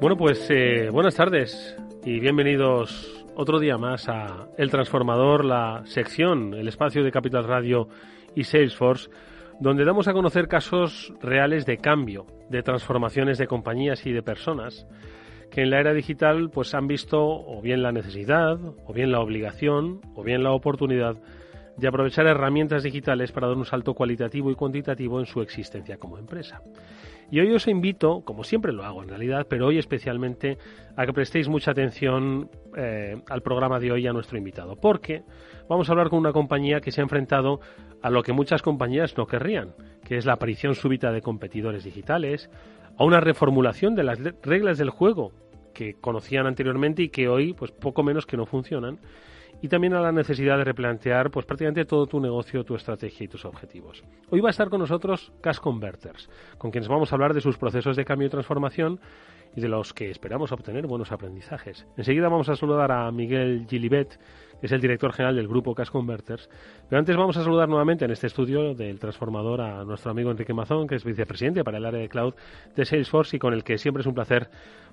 Bueno, pues eh, buenas tardes y bienvenidos otro día más a El Transformador, la sección, el espacio de Capital Radio y Salesforce, donde damos a conocer casos reales de cambio, de transformaciones de compañías y de personas que en la era digital pues han visto o bien la necesidad, o bien la obligación, o bien la oportunidad de aprovechar herramientas digitales para dar un salto cualitativo y cuantitativo en su existencia como empresa. Y hoy os invito, como siempre lo hago en realidad, pero hoy especialmente, a que prestéis mucha atención eh, al programa de hoy a nuestro invitado, porque vamos a hablar con una compañía que se ha enfrentado a lo que muchas compañías no querrían, que es la aparición súbita de competidores digitales, a una reformulación de las reglas del juego que conocían anteriormente y que hoy, pues poco menos que no funcionan, y también a la necesidad de replantear pues prácticamente todo tu negocio, tu estrategia y tus objetivos. Hoy va a estar con nosotros Cash Converters, con quienes vamos a hablar de sus procesos de cambio y transformación y de los que esperamos obtener buenos aprendizajes. Enseguida vamos a saludar a Miguel Gilibet, es el director general del grupo Cash Converters. Pero antes vamos a saludar nuevamente en este estudio del transformador a nuestro amigo Enrique Mazón, que es vicepresidente para el área de cloud de Salesforce y con el que siempre es un placer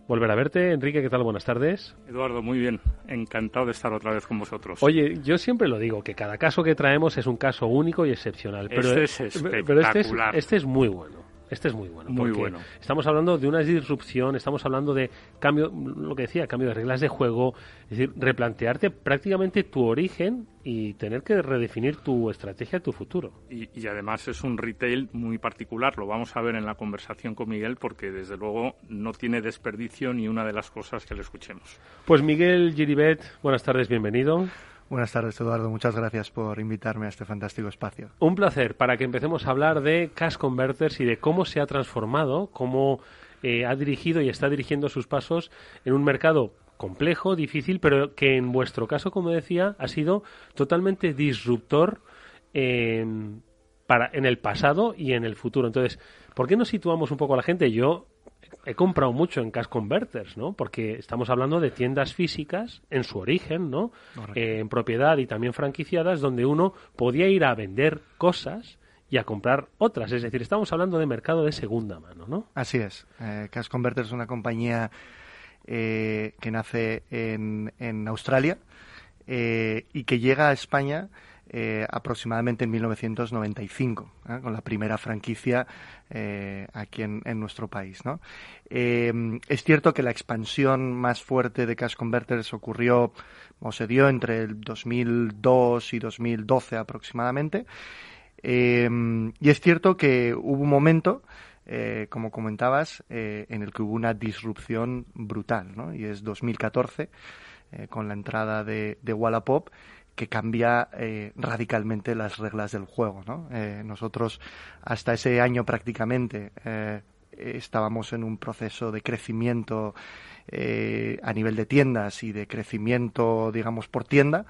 volver a verte. Enrique, ¿qué tal? Buenas tardes. Eduardo, muy bien. Encantado de estar otra vez con vosotros. Oye, yo siempre lo digo, que cada caso que traemos es un caso único y excepcional. Pero, este es espectacular. Pero este es, este es muy bueno. Este es muy bueno. Muy porque bueno. Estamos hablando de una disrupción, estamos hablando de cambio, lo que decía, cambio de reglas de juego, es decir, replantearte prácticamente tu origen y tener que redefinir tu estrategia, tu futuro. Y, y además es un retail muy particular, lo vamos a ver en la conversación con Miguel, porque desde luego no tiene desperdicio ni una de las cosas que le escuchemos. Pues Miguel Giribet, buenas tardes, bienvenido. Buenas tardes, Eduardo. Muchas gracias por invitarme a este fantástico espacio. Un placer para que empecemos a hablar de Cash Converters y de cómo se ha transformado, cómo eh, ha dirigido y está dirigiendo sus pasos en un mercado complejo, difícil, pero que en vuestro caso, como decía, ha sido totalmente disruptor para, en el pasado y en el futuro. Entonces, ¿por qué no situamos un poco a la gente? Yo he comprado mucho en Cash Converters, ¿no? Porque estamos hablando de tiendas físicas en su origen, ¿no? Eh, en propiedad y también franquiciadas, donde uno podía ir a vender cosas y a comprar otras. Es decir, estamos hablando de mercado de segunda mano, ¿no? Así es. Eh, Cash Converters es una compañía eh, que nace en, en Australia eh, y que llega a España eh, aproximadamente en 1995, ¿eh? con la primera franquicia eh, aquí en, nuestro país. es cierto que la expansión más fuerte de Cash Converters ocurrió o se dio entre el 2002 y 2012 aproximadamente. Y es cierto que hubo un momento como comentabas, en el que hubo una disrupción brutal, ¿no? Y es 2014, eh, con la entrada de, de Wallapop, que cambia eh, radicalmente las reglas del juego, ¿no? Eh, nosotros, hasta ese año prácticamente, eh, estábamos en un proceso de crecimiento a nivel de tiendas y de crecimiento, digamos, por tienda,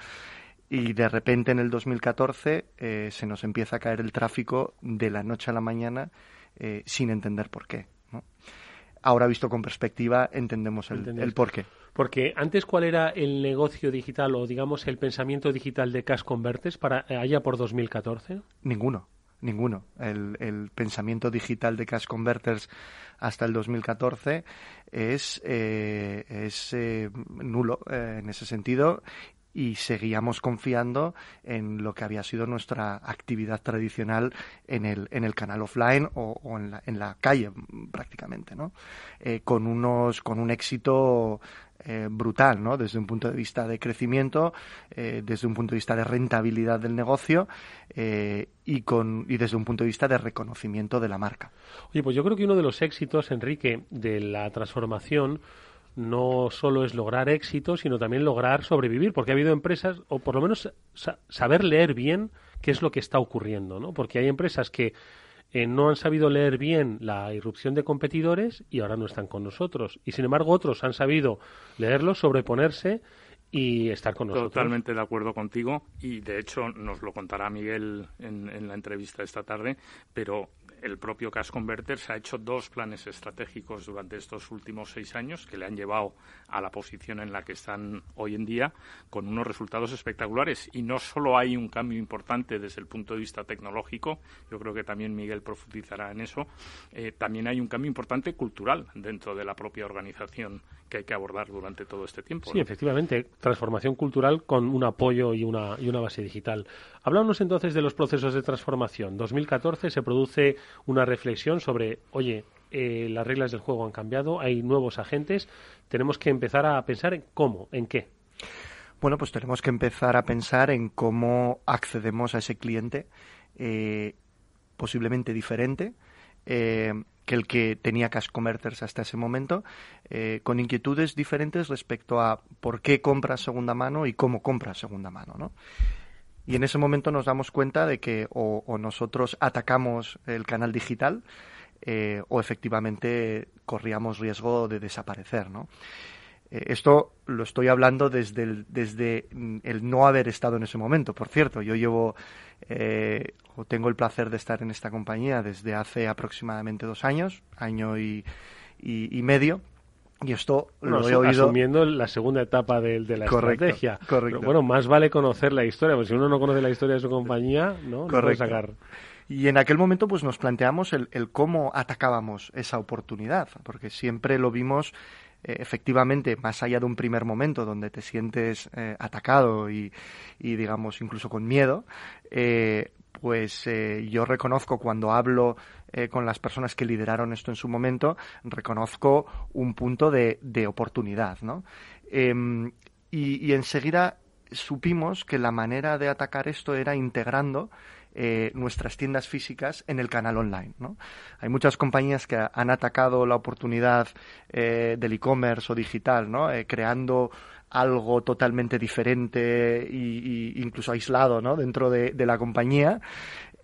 y de repente en el 2014 se nos empieza a caer el tráfico de la noche a la mañana eh, sin entender por qué. Ahora, visto con perspectiva, entendemos el, el por qué. Porque antes, ¿cuál era el negocio digital o, digamos, el pensamiento digital de Cash Converters para eh, allá por 2014? Ninguno. Ninguno. El, el, pensamiento digital de Cash Converters hasta el 2014 es, eh, es eh, nulo eh, en ese sentido y seguíamos confiando en lo que había sido nuestra actividad tradicional en el, en el canal offline o, en, la, en, la, calle prácticamente, ¿no? Eh, con unos, con un éxito eh, brutal, ¿no? Desde un punto de vista de crecimiento, eh, desde un punto de vista de rentabilidad del negocio y, con, y desde un punto de vista de reconocimiento de la marca. Oye, pues yo creo que uno de los éxitos, Enrique, de la transformación no solo es lograr éxito, sino también lograr sobrevivir, porque ha habido empresas, o por lo menos sa saber leer bien qué es lo que está ocurriendo, ¿no? Porque hay empresas que eh, no han sabido leer bien la irrupción de competidores y ahora no están con nosotros. Y sin embargo otros han sabido leerlo, sobreponerse y estar con nosotros. Totalmente de acuerdo contigo y de hecho nos lo contará Miguel en, en la entrevista esta tarde, pero el propio Cash Converters ha hecho dos planes estratégicos durante estos últimos seis años que le han llevado a la posición en la que están hoy en día con unos resultados espectaculares. Y no solo hay un cambio importante desde el punto de vista tecnológico, yo creo que también Miguel profundizará en eso, eh, también hay un cambio importante cultural dentro de la propia organización que hay que abordar durante todo este tiempo. Sí, ¿no? efectivamente, transformación cultural con un apoyo y una, y una base digital. Hablamos entonces de los procesos de transformación. 2014 se produce una reflexión sobre, oye, eh, las reglas del juego han cambiado, hay nuevos agentes, tenemos que empezar a pensar en cómo, en qué. Bueno, pues tenemos que empezar a pensar en cómo accedemos a ese cliente eh, posiblemente diferente eh, que el que tenía Cash Converters hasta ese momento, eh, con inquietudes diferentes respecto a por qué compra segunda mano y cómo compra segunda mano, ¿no? Y en ese momento nos damos cuenta de que o, nosotros atacamos el canal digital eh, o efectivamente corríamos riesgo de desaparecer, ¿no? Eh, esto lo estoy hablando desde el, desde el no haber estado en ese momento. Por cierto, yo llevo eh, o tengo el placer de estar en esta compañía desde hace aproximadamente dos años, año y medio. Y esto lo he oído. Asumiendo la segunda etapa de, de la correcto, estrategia. Correcto. Pero bueno, más vale conocer la historia, porque si uno no conoce la historia de su compañía, ¿no? Correcto. no puede sacar. Y en aquel momento pues nos planteamos el, el cómo atacábamos esa oportunidad, porque siempre lo vimos eh, efectivamente, más allá de un primer momento donde te sientes eh, atacado y, y, digamos, incluso con miedo, eh, pues eh, yo reconozco cuando hablo eh, con las personas que lideraron esto en su momento, reconozco un punto de, oportunidad, ¿no? Em, y, enseguida supimos que la manera de atacar esto era integrando eh, nuestras tiendas físicas en el canal online. ¿no? Hay muchas compañías que han atacado la oportunidad eh, del e-commerce o digital, ¿no? Creando algo totalmente diferente e incluso aislado ¿no? dentro de, la compañía.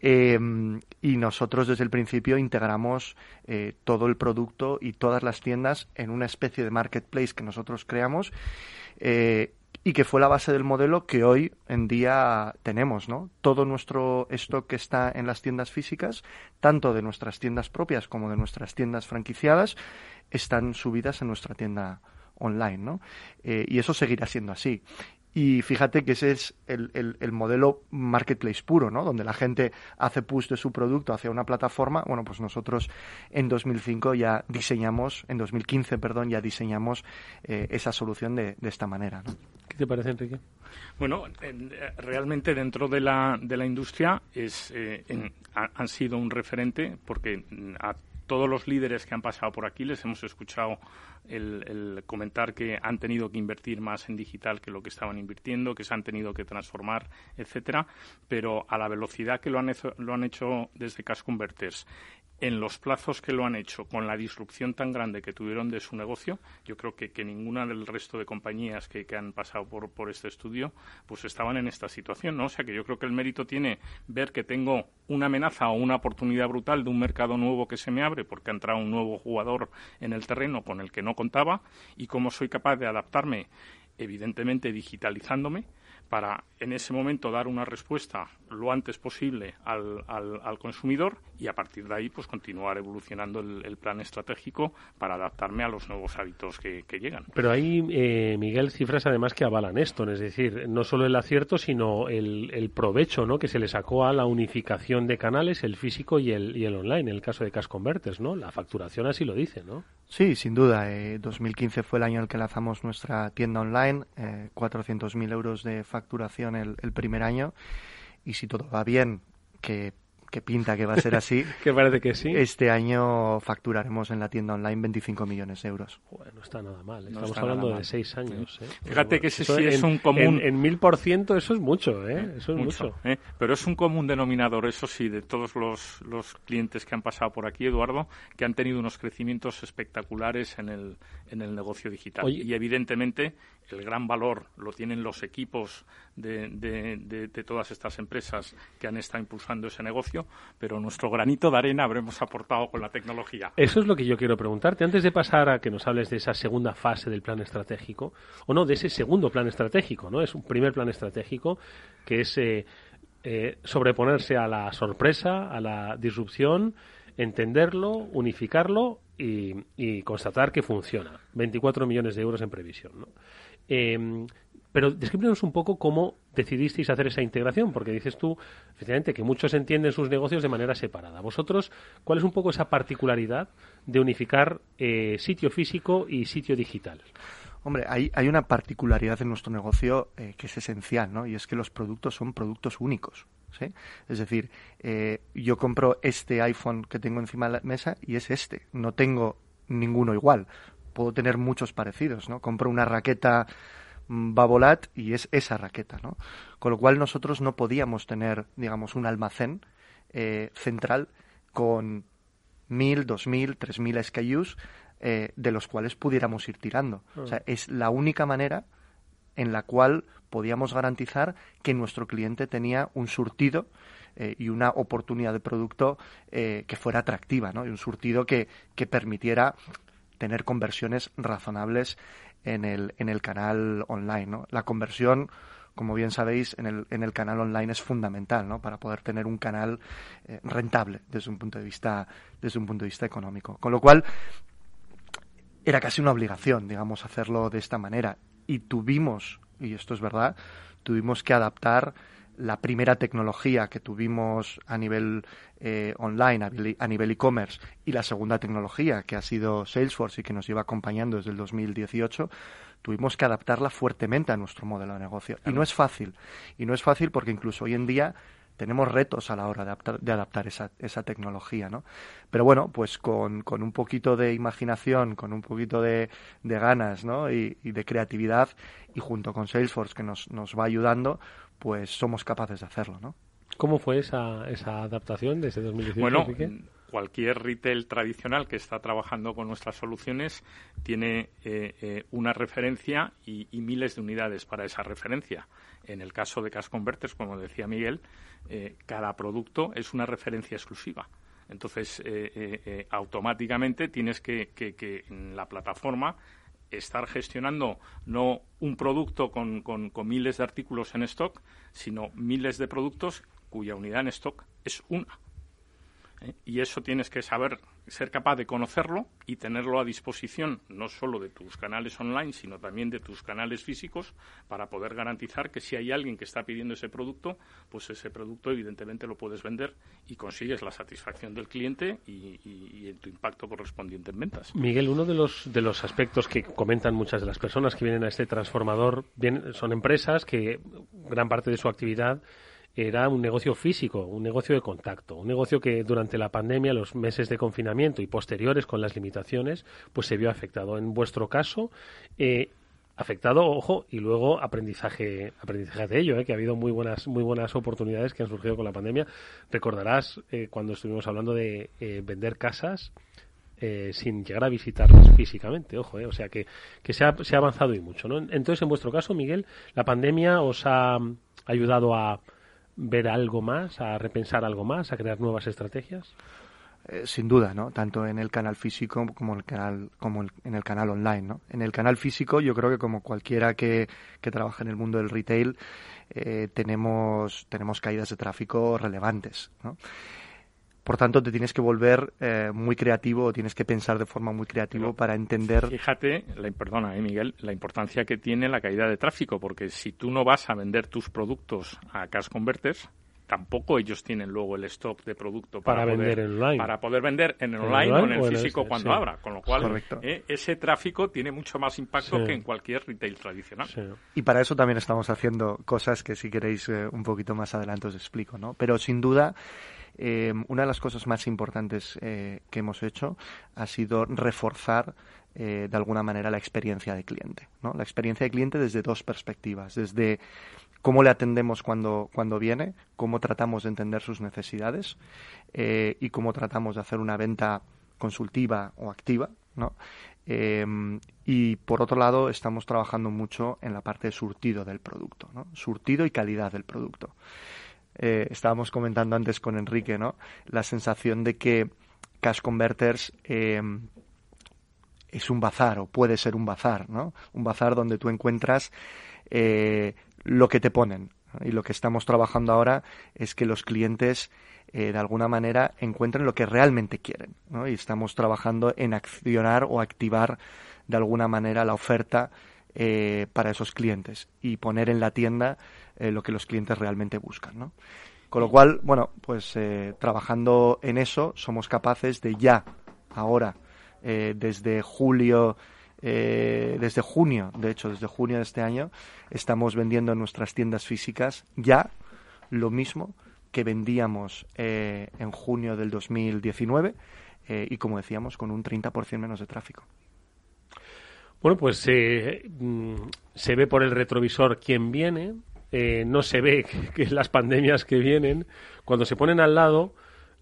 Em, y nosotros desde el principio integramos todo el producto y todas las tiendas en una especie de marketplace que nosotros creamos y que fue la base del modelo que hoy en día tenemos, ¿no? Todo nuestro stock que está en las tiendas físicas, tanto de nuestras tiendas propias como de nuestras tiendas franquiciadas, están subidas en nuestra tienda online, ¿no? Eh, y eso seguirá siendo así. Y fíjate que ese es el, el, modelo marketplace puro, ¿no? Donde la gente hace push de su producto hacia una plataforma. Bueno, pues nosotros en 2005 ya diseñamos, en 2015, perdón, ya diseñamos eh, esa solución de, de esta manera, ¿no? ¿Qué te parece, Enrique? Bueno, realmente dentro de la, de la industria es, eh, han sido un referente porque a todos los líderes que han pasado por aquí les hemos escuchado el, comentar que han tenido que invertir más en digital que lo que estaban invirtiendo, que se han tenido que transformar, etcétera, pero a la velocidad que lo han hecho, lo han hecho desde Cash Converters en los plazos que lo han hecho, con la disrupción tan grande que tuvieron de su negocio, yo creo que, ninguna del resto de compañías que, que han pasado por, por, este estudio, pues estaban en esta situación, ¿no? O sea que yo creo que el mérito tiene ver que tengo una amenaza o una oportunidad brutal de un mercado nuevo que se me abre porque ha entrado un nuevo jugador en el terreno con el que no contaba y cómo soy capaz de adaptarme, evidentemente digitalizándome, para en ese momento dar una respuesta lo antes posible al, al, consumidor y a partir de ahí pues continuar evolucionando el, plan estratégico para adaptarme a los nuevos hábitos que, llegan. Pero hay, eh, Miguel, cifras además que avalan esto, es decir, no solo el acierto, sino el, el, provecho ¿no? que se le sacó a la unificación de canales, el físico y el, y el online, en el caso de Cash Converters, ¿no? La facturación así lo dice, ¿no? Sí, sin duda. Eh, 2015 fue el año en el que lanzamos nuestra tienda online, eh, 400.000 euros de facturación el, el primer año. Y si todo va bien, que que pinta que va a ser así. que parece que sí. Este año facturaremos en la tienda online 25 millones de euros. Bueno, no está nada mal. Estamos hablando de seis años. ¿eh? Fíjate que ese sí es un común. En mil por ciento eso es mucho, ¿eh? Eso es mucho. ¿eh? Pero es un común denominador, eso sí, de todos los, los clientes que han pasado por aquí, Eduardo, que han tenido unos crecimientos espectaculares en el, en el negocio digital. Y evidentemente el gran valor lo tienen los equipos de, de, todas estas empresas que han estado impulsando ese negocio, pero nuestro granito de arena habremos aportado con la tecnología. Eso es lo que yo quiero preguntarte. Antes de pasar a que nos hables de esa segunda fase del plan estratégico, o no, de ese segundo plan estratégico, ¿no? Es un primer plan estratégico que es eh, eh, sobreponerse a la sorpresa, a la disrupción, entenderlo, unificarlo y, y, constatar que funciona. 24 millones de euros en previsión. ¿no? Eh, pero descríbenos un poco cómo decidisteis hacer esa integración, porque dices tú, efectivamente, que muchos entienden sus negocios de manera separada. Vosotros, ¿cuál es un poco esa particularidad de unificar eh, sitio físico y sitio digital? Hombre, hay, una particularidad en nuestro negocio eh, que es esencial, ¿no? Y es que los productos son productos únicos. ¿sí? Es decir, eh, yo compro este iPhone que tengo encima de la mesa y es este. No tengo ninguno igual. Puedo tener muchos parecidos, ¿no? Compro una raqueta Babolat y es esa raqueta, ¿no? Con lo cual nosotros no podíamos tener, digamos, un almacén eh, central con mil, dos mil, tres mil SKUs eh, de los cuales pudiéramos ir tirando. O sea, ah. es la única manera en la cual podíamos garantizar que nuestro cliente tenía un surtido eh, y una oportunidad de producto que fuera atractiva, ¿no? Y un surtido que, que permitiera tener conversiones razonables en el, en el canal online. La conversión, como bien sabéis, en el, en el canal online es fundamental ¿no? para poder tener un canal eh, rentable desde un, punto de vista, desde un punto de vista económico. Con lo cual, era casi una obligación, digamos, hacerlo de esta manera. Y tuvimos, y esto es verdad, tuvimos que adaptar la primera tecnología que tuvimos a nivel eh, online, a nivel e-commerce, y la segunda tecnología que ha sido Salesforce y que nos lleva acompañando desde el 2018, tuvimos que adaptarla fuertemente a nuestro modelo de negocio. Y no es fácil. Y no es fácil porque incluso hoy en día tenemos retos a la hora de adaptar, de adaptar esa, esa tecnología, ¿no? Pero bueno, pues con, con un poquito de imaginación, con un poquito de, de ganas, ¿no? Y, y, de creatividad y junto con Salesforce que nos, nos va ayudando, pues somos capaces de hacerlo, ¿no? ¿Cómo fue esa, esa adaptación desde 2018? Bueno, cualquier retail tradicional que está trabajando con nuestras soluciones tiene eh, eh, una referencia y, y, miles de unidades para esa referencia. En el caso de Cash Converters, como decía Miguel, eh, cada producto es una referencia exclusiva. Entonces, eh, automáticamente tienes que, que, que, en la plataforma estar gestionando no un producto con, con, con miles de artículos en stock, sino miles de productos cuya unidad en stock es una. Y eso tienes que saber, ser capaz de conocerlo y tenerlo a disposición no solo de tus canales online, sino también de tus canales físicos para poder garantizar que si hay alguien que está pidiendo ese producto, pues ese producto evidentemente lo puedes vender y consigues la satisfacción del cliente y, y, tu impacto correspondiente en ventas. Miguel, uno de los, de los aspectos que comentan muchas de las personas que vienen a este transformador son empresas que gran parte de su actividad era un negocio físico, un negocio de contacto, un negocio que durante la pandemia, los meses de confinamiento y posteriores con las limitaciones, pues se vio afectado. En vuestro caso, eh, afectado, ojo, y luego aprendizaje, aprendizaje de ello, ¿eh? que ha habido muy buenas, muy buenas oportunidades que han surgido con la pandemia. Recordarás eh, cuando estuvimos hablando de eh, vender casas. Eh, sin llegar a visitarlas físicamente, ojo, o sea que, que se, ha, se, ha, avanzado y mucho. ¿no? Entonces, en vuestro caso, Miguel, ¿la pandemia os ha ayudado a, ver algo más, a repensar algo más, a crear nuevas estrategias? Eh, sin duda, ¿no? Tanto en el canal físico como el canal, como en el canal online, ¿no? En el canal físico, yo creo que como cualquiera que, que trabaja en el mundo del retail, eh, tenemos, tenemos caídas de tráfico relevantes, ¿no? Por tanto, te tienes que volver eh, muy creativo, tienes que pensar de forma muy creativa Pero, para entender. Fíjate, la, perdona, eh, Miguel, la importancia que tiene la caída de tráfico, porque si tú no vas a vender tus productos a Cash Converters, tampoco ellos tienen luego el stock de producto para, para poder, vender en online. Para poder vender en el online, online, o en el físico en cuando sí. abra. Con lo cual, eh, ese tráfico tiene mucho más impacto sí. que en cualquier retail tradicional. Sí. Y para eso también estamos haciendo cosas que si queréis eh, un poquito más adelante os explico, ¿no? Pero sin duda eh, una de las cosas más importantes eh, que hemos hecho ha sido reforzar eh, de alguna manera la experiencia de cliente. La experiencia de cliente desde dos perspectivas. Desde cómo le atendemos cuando, cuando viene, cómo tratamos de entender sus necesidades eh, y cómo tratamos de hacer una venta consultiva o activa. Eh, y por otro lado, estamos trabajando mucho en la parte de surtido del producto, ¿no? surtido y calidad del producto eh, estábamos comentando antes con Enrique, ¿no? La sensación de que Cash Converters eh, es un bazar o puede ser un bazar, ¿no? Un bazar donde tú encuentras eh, lo que te ponen. Y lo que estamos trabajando ahora es que los clientes eh, de alguna manera encuentren lo que realmente quieren. Y estamos trabajando en accionar o activar de alguna manera la oferta eh, para esos clientes y poner en la tienda eh, lo que los clientes realmente buscan, ¿no? Con lo cual, bueno, pues eh, trabajando en eso somos capaces de ya, ahora, eh, desde julio, desde junio, de hecho, desde junio de este año, estamos vendiendo en nuestras tiendas físicas ya lo mismo que vendíamos eh, en junio del 2019 eh, y, como decíamos, con un 30% menos de tráfico. Bueno, pues eh, se ve por el retrovisor quién viene, eh, no se ve que las pandemias que vienen, cuando se ponen al lado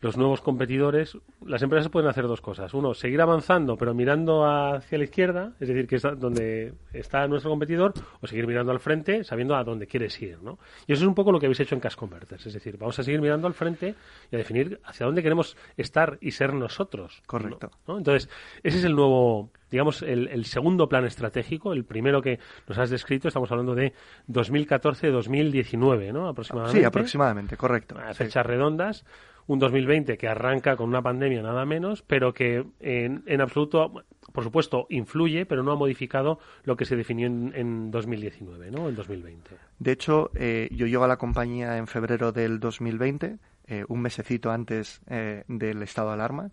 los nuevos competidores, las empresas pueden hacer dos cosas. Uno, seguir avanzando, pero mirando hacia la izquierda, es decir, que es donde está nuestro competidor, o seguir mirando al frente, sabiendo a dónde quieres ir. ¿no? Y eso es un poco lo que habéis hecho en Cash Converters. Es decir, vamos a seguir mirando al frente y a definir hacia dónde queremos estar y ser nosotros. Correcto. ¿no? Entonces, ese es el nuevo, digamos, el, el, segundo plan estratégico, el primero que nos has descrito, estamos hablando de 2014-2019, ¿no? Aproximadamente. Sí, aproximadamente, correcto. A fechas sí. redondas un 2020 que arranca con una pandemia nada menos, pero que en, en, absoluto, por supuesto, influye, pero no ha modificado lo que se definió en, en 2019, ¿no? En 2020. De hecho, eh, yo llego a la compañía en febrero del 2020, eh, un mesecito antes eh, del estado de alarma.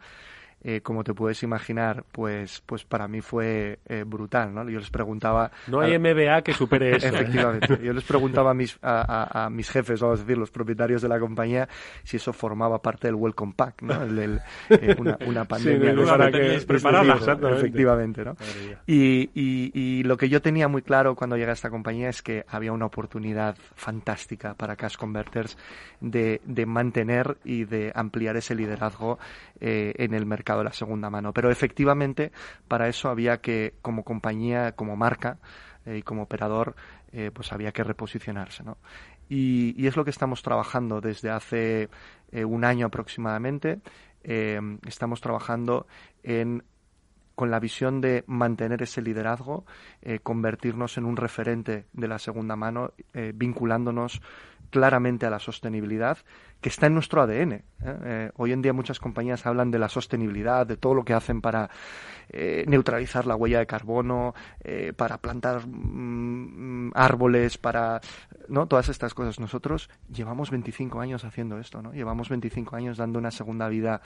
Eh, como te puedes imaginar, pues, pues para mí fue eh, brutal, ¿no? Yo les preguntaba... No hay MBA que supere eso. Efectivamente. Yo les preguntaba a mis, a, mis jefes, vamos a decir, los propietarios de la compañía, si eso formaba parte del Welcome Pack, ¿no? El, eh, una, pandemia. Sí, para que Efectivamente, ¿no? Y, y, y lo que yo tenía muy claro cuando llegué a esta compañía es que había una oportunidad fantástica para Cash Converters de, de mantener y de ampliar ese liderazgo en el mercado de la segunda mano. Pero efectivamente, para eso había que, como compañía, como marca eh, y como operador, eh, pues había que reposicionarse. ¿no? Y, es lo que estamos trabajando desde hace eh, un año aproximadamente. estamos trabajando con la visión de mantener ese liderazgo, convertirnos en un referente de la segunda mano, vinculándonos claramente a la sostenibilidad que está en nuestro ADN. ¿eh? Eh, hoy en día muchas compañías hablan de la sostenibilidad, de todo lo que hacen para eh, neutralizar la huella de carbono, para plantar mm, árboles, para no todas estas cosas. Nosotros llevamos 25 años haciendo esto, ¿no? Llevamos 25 años dando una segunda vida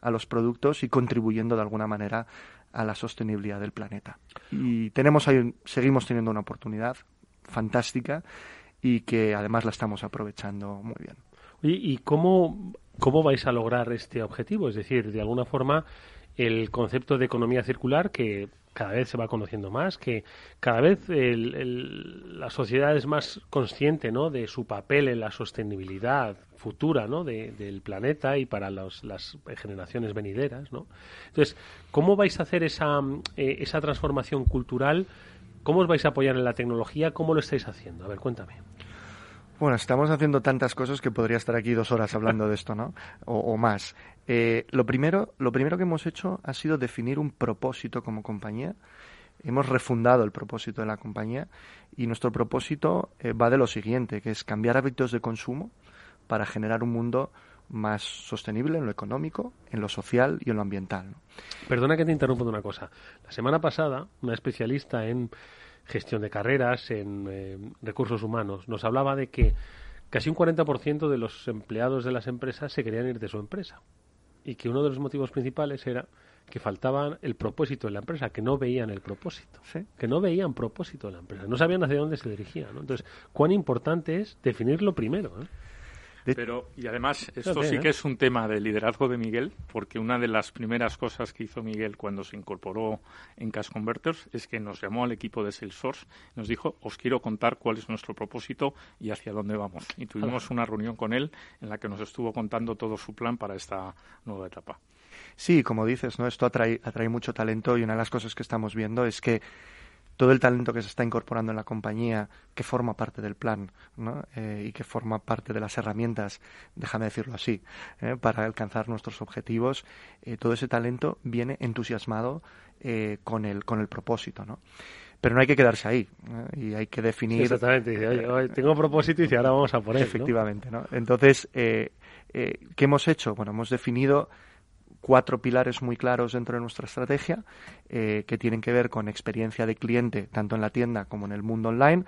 a los productos y contribuyendo de alguna manera a la sostenibilidad del planeta. Y tenemos ahí, seguimos teniendo una oportunidad fantástica y que además la estamos aprovechando muy bien. ¿Y, cómo, cómo vais a lograr este objetivo? Es decir, de alguna forma, el concepto de economía circular que cada vez se va conociendo más, que cada vez la sociedad es más consciente ¿no? de su papel en la sostenibilidad futura ¿no? del planeta y para las generaciones venideras. ¿no? Entonces, ¿cómo vais a hacer esa, eh, esa transformación cultural? ¿Cómo os vais a apoyar en la tecnología? ¿Cómo lo estáis haciendo? A ver, cuéntame. Bueno, estamos haciendo tantas cosas que podría estar aquí dos horas hablando de esto, ¿no? O, más. Eh, lo, primero, lo primero que hemos hecho ha sido definir un propósito como compañía. Hemos refundado el propósito de la compañía y nuestro propósito eh, va de lo siguiente, que es cambiar hábitos de consumo para generar un mundo más sostenible en lo económico, en lo social y en lo ambiental. Perdona que te interrumpa una cosa. La semana pasada, una especialista en gestión de carreras, en eh, recursos humanos, nos hablaba de que casi un 40% de los empleados de las empresas se querían ir de su empresa y que uno de los motivos principales era que faltaba el propósito de la empresa, que no veían el propósito, que no veían propósito de la empresa, no sabían hacia dónde se dirigía. Entonces, cuán importante es definirlo primero. ¿eh? Pero, y además, esto sí que es un tema de liderazgo de Miguel, porque una de las primeras cosas que hizo Miguel cuando se incorporó en Cash Converters es que nos llamó al equipo de Salesforce, nos dijo, os quiero contar cuál es nuestro propósito y hacia dónde vamos. Y tuvimos una reunión con él en la que nos estuvo contando todo su plan para esta nueva etapa. Sí, como dices, ¿no? esto atrae, atrae mucho talento y una de las cosas que estamos viendo es que todo el talento que se está incorporando en la compañía, que forma parte del plan ¿no? Eh, y que forma parte de las herramientas, déjame decirlo así, ¿eh? para alcanzar nuestros objetivos, eh, todo ese talento viene entusiasmado con, el, con el propósito. ¿no? Pero no hay que quedarse ahí y hay que definir. exactamente, oye, tengo propósito y ahora vamos a poner. Efectivamente, ¿no? Entonces, ¿qué hemos hecho? Bueno, hemos definido cuatro pilares muy claros dentro de nuestra estrategia eh, que tienen que ver con experiencia de cliente tanto en la tienda como en el mundo online.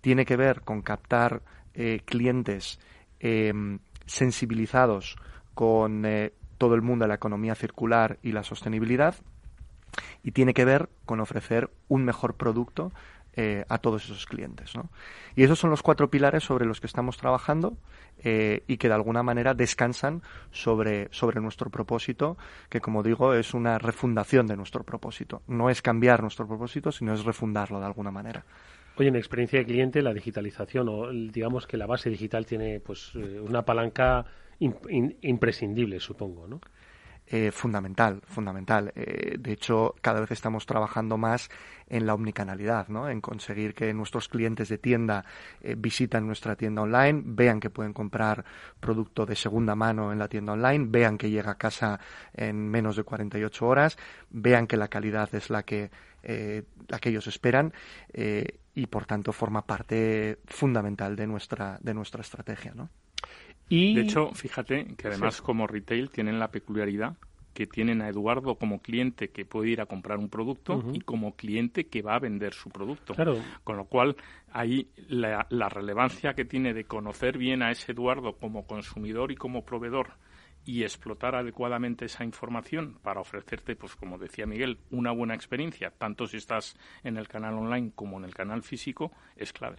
Tiene que ver con captar eh, clientes em, sensibilizados con eh, todo el mundo de la economía circular y la sostenibilidad. Y tiene que ver con ofrecer un mejor producto a todos esos clientes. Y esos son los cuatro pilares sobre los que estamos trabajando eh, y que de alguna manera descansan sobre, sobre nuestro propósito, que como digo es una refundación de nuestro propósito. No es cambiar nuestro propósito, sino es refundarlo de alguna manera. Oye, en experiencia de cliente, la digitalización, o digamos que la base digital tiene pues eh, una palanca imprescindible, supongo, ¿no? Eh, fundamental, fundamental. Eh, de hecho, cada vez estamos trabajando más en la omnicanalidad, ¿no? en conseguir que nuestros clientes de tienda eh, visitan nuestra tienda online, vean que pueden comprar producto de segunda mano en la tienda online, vean que llega a casa en menos de 48 horas, vean que la calidad es la que, la que ellos esperan y, por tanto, forma parte fundamental de nuestra, de nuestra estrategia. ¿no? De hecho, fíjate que además como retail tienen la peculiaridad que tienen a Eduardo como cliente que puede ir a comprar un producto y como cliente que va a vender su producto. Con lo cual, ahí la, la, relevancia que tiene de conocer bien a ese Eduardo como consumidor y como proveedor y explotar adecuadamente esa información para ofrecerte, pues como decía Miguel, una buena experiencia, tanto si estás en el canal online como en el canal físico, es clave.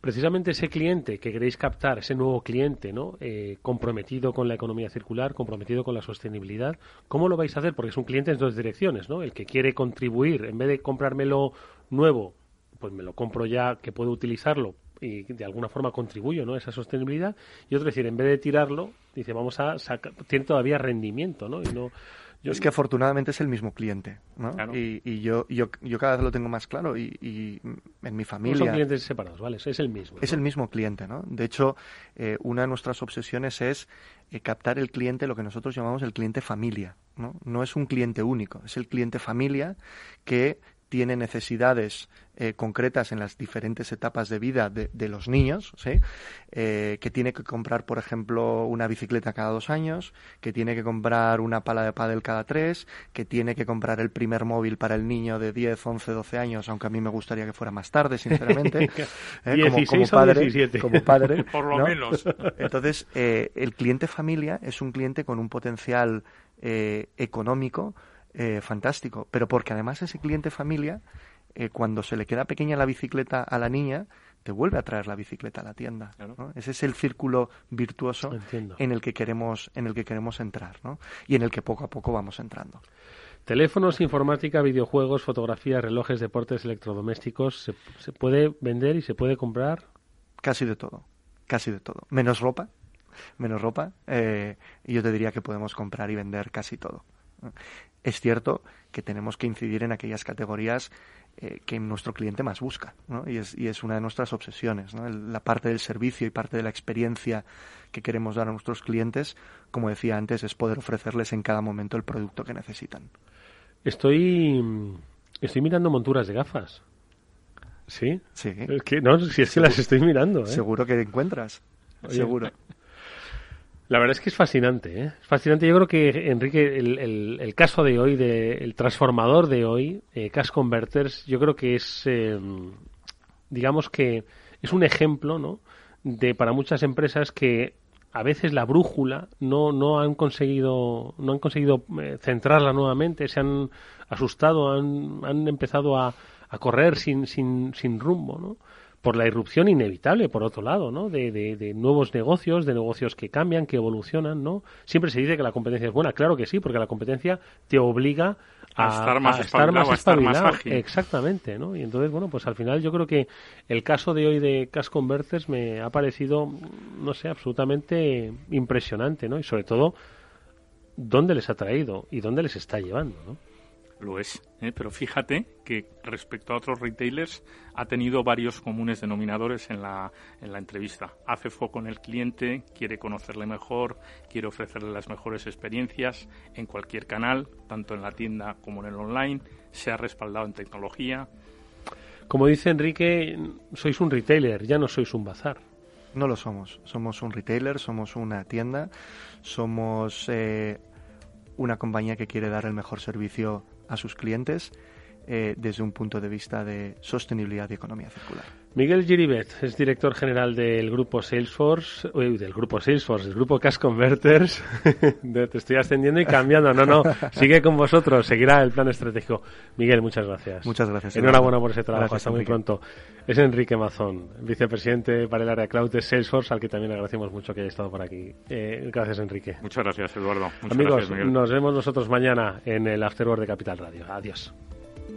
Precisamente ese cliente que queréis captar, ese nuevo cliente, ¿no? Eh, comprometido con la economía circular, comprometido con la sostenibilidad, ¿cómo lo vais a hacer? Porque es un cliente en dos direcciones, ¿no? El que quiere contribuir, en vez de comprármelo nuevo, pues me lo compro ya que puedo utilizarlo y de alguna forma contribuyo ¿no? a esa sostenibilidad. Y otro decir, en vez de tirarlo, dice, vamos a sacar, tiene todavía rendimiento, ¿no? Y no yo, es que afortunadamente es el mismo cliente, ¿no? Y, y yo, yo, yo, cada vez lo tengo más claro y, y en mi familia... No son clientes separados, ¿vale? Es el mismo. Es el mismo cliente, ¿no? De hecho, eh, una de nuestras obsesiones es eh, captar el cliente, lo que nosotros llamamos el cliente familia, ¿no? No es un cliente único, es el cliente familia que tiene necesidades eh, concretas en las diferentes etapas de vida de, los niños, ¿sí? Eh, que tiene que comprar, por ejemplo, una bicicleta cada dos años, que tiene que comprar una pala de pádel cada tres, que tiene que comprar el primer móvil para el niño de 10, 11, 12 años, aunque a mí me gustaría que fuera más tarde, sinceramente, ¿eh? como, como, padre, como padre, por lo menos. Entonces, el cliente familia es un cliente con un potencial económico eh, fantástico. Pero porque además ese cliente familia, eh, cuando se le queda pequeña la bicicleta a la niña, te vuelve a traer la bicicleta a la tienda. Ese es el círculo virtuoso en el que queremos, en el que queremos entrar, ¿no? Y en el que poco a poco vamos entrando. Teléfonos, informática, videojuegos, fotografía, relojes, deportes, electrodomésticos, ¿se, puede vender y se puede comprar? Casi de todo, casi de todo. Menos ropa, menos ropa, eh, y yo te diría que podemos comprar y vender casi todo. Es cierto que tenemos que incidir en aquellas categorías eh, que nuestro cliente más busca, ¿no? y, es, y, es, una de nuestras obsesiones. ¿no? la parte del servicio y parte de la experiencia que queremos dar a nuestros clientes, como decía antes, es poder ofrecerles en cada momento el producto que necesitan. Estoy, estoy mirando monturas de gafas. ¿Sí? Sí. Es que, no, si es que las estoy mirando. ¿eh? Seguro que encuentras. Seguro. La verdad es que es fascinante, ¿eh? Es fascinante. Yo creo que, Enrique, el, el, caso de hoy, de, el transformador de hoy, eh, Cash Converters, yo creo que es, em, digamos que es un ejemplo, ¿no? De para muchas empresas que a veces la brújula no, no han conseguido, no han conseguido eh, centrarla nuevamente, se han asustado, han, han empezado a, a correr sin, sin, sin rumbo, ¿no? Por la irrupción inevitable, por otro lado, ¿no? De, de, nuevos negocios, de negocios que cambian, que evolucionan, ¿no? Siempre se dice que la competencia es buena, claro que sí, porque la competencia te obliga a, estar más, espabilado, Exactamente, ¿no? Y entonces, bueno, pues al final yo creo que el caso de hoy de Cash Converters me ha parecido, no sé, absolutamente impresionante, ¿no? Y sobre todo, dónde les ha traído y dónde les está llevando, ¿no? Lo es, ¿eh? pero fíjate que respecto a otros retailers ha tenido varios comunes denominadores en la, en la entrevista. Hace foco en el cliente, quiere conocerle mejor, quiere ofrecerle las mejores experiencias en cualquier canal, tanto en la tienda como en el online, se ha respaldado en tecnología. Como dice Enrique, sois un retailer, ya no sois un bazar. No lo somos, somos un retailer, somos una tienda, somos eh, una compañía que quiere dar el mejor servicio a sus clientes eh, desde un punto de vista de sostenibilidad y economía circular. Miguel Giribet es director general del grupo Salesforce, del grupo Salesforce, del grupo Cash Converters. Te estoy ascendiendo y cambiando. No, no, sigue con vosotros, seguirá el plan estratégico. Miguel, muchas gracias. Muchas gracias. Enhorabuena por ese trabajo, hasta muy pronto. Es Enrique Mazón, vicepresidente para el área cloud de Salesforce, al que también agradecemos mucho que haya estado por aquí. Eh, gracias, Enrique. Muchas gracias, Eduardo. Muchas Amigos, gracias, nos vemos nosotros mañana en el Afterword de Capital Radio. Adiós.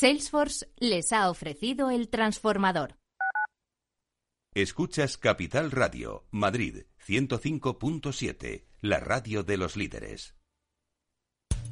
Salesforce les ha ofrecido el transformador. Escuchas Capital Radio, Madrid 105.7, la radio de los líderes.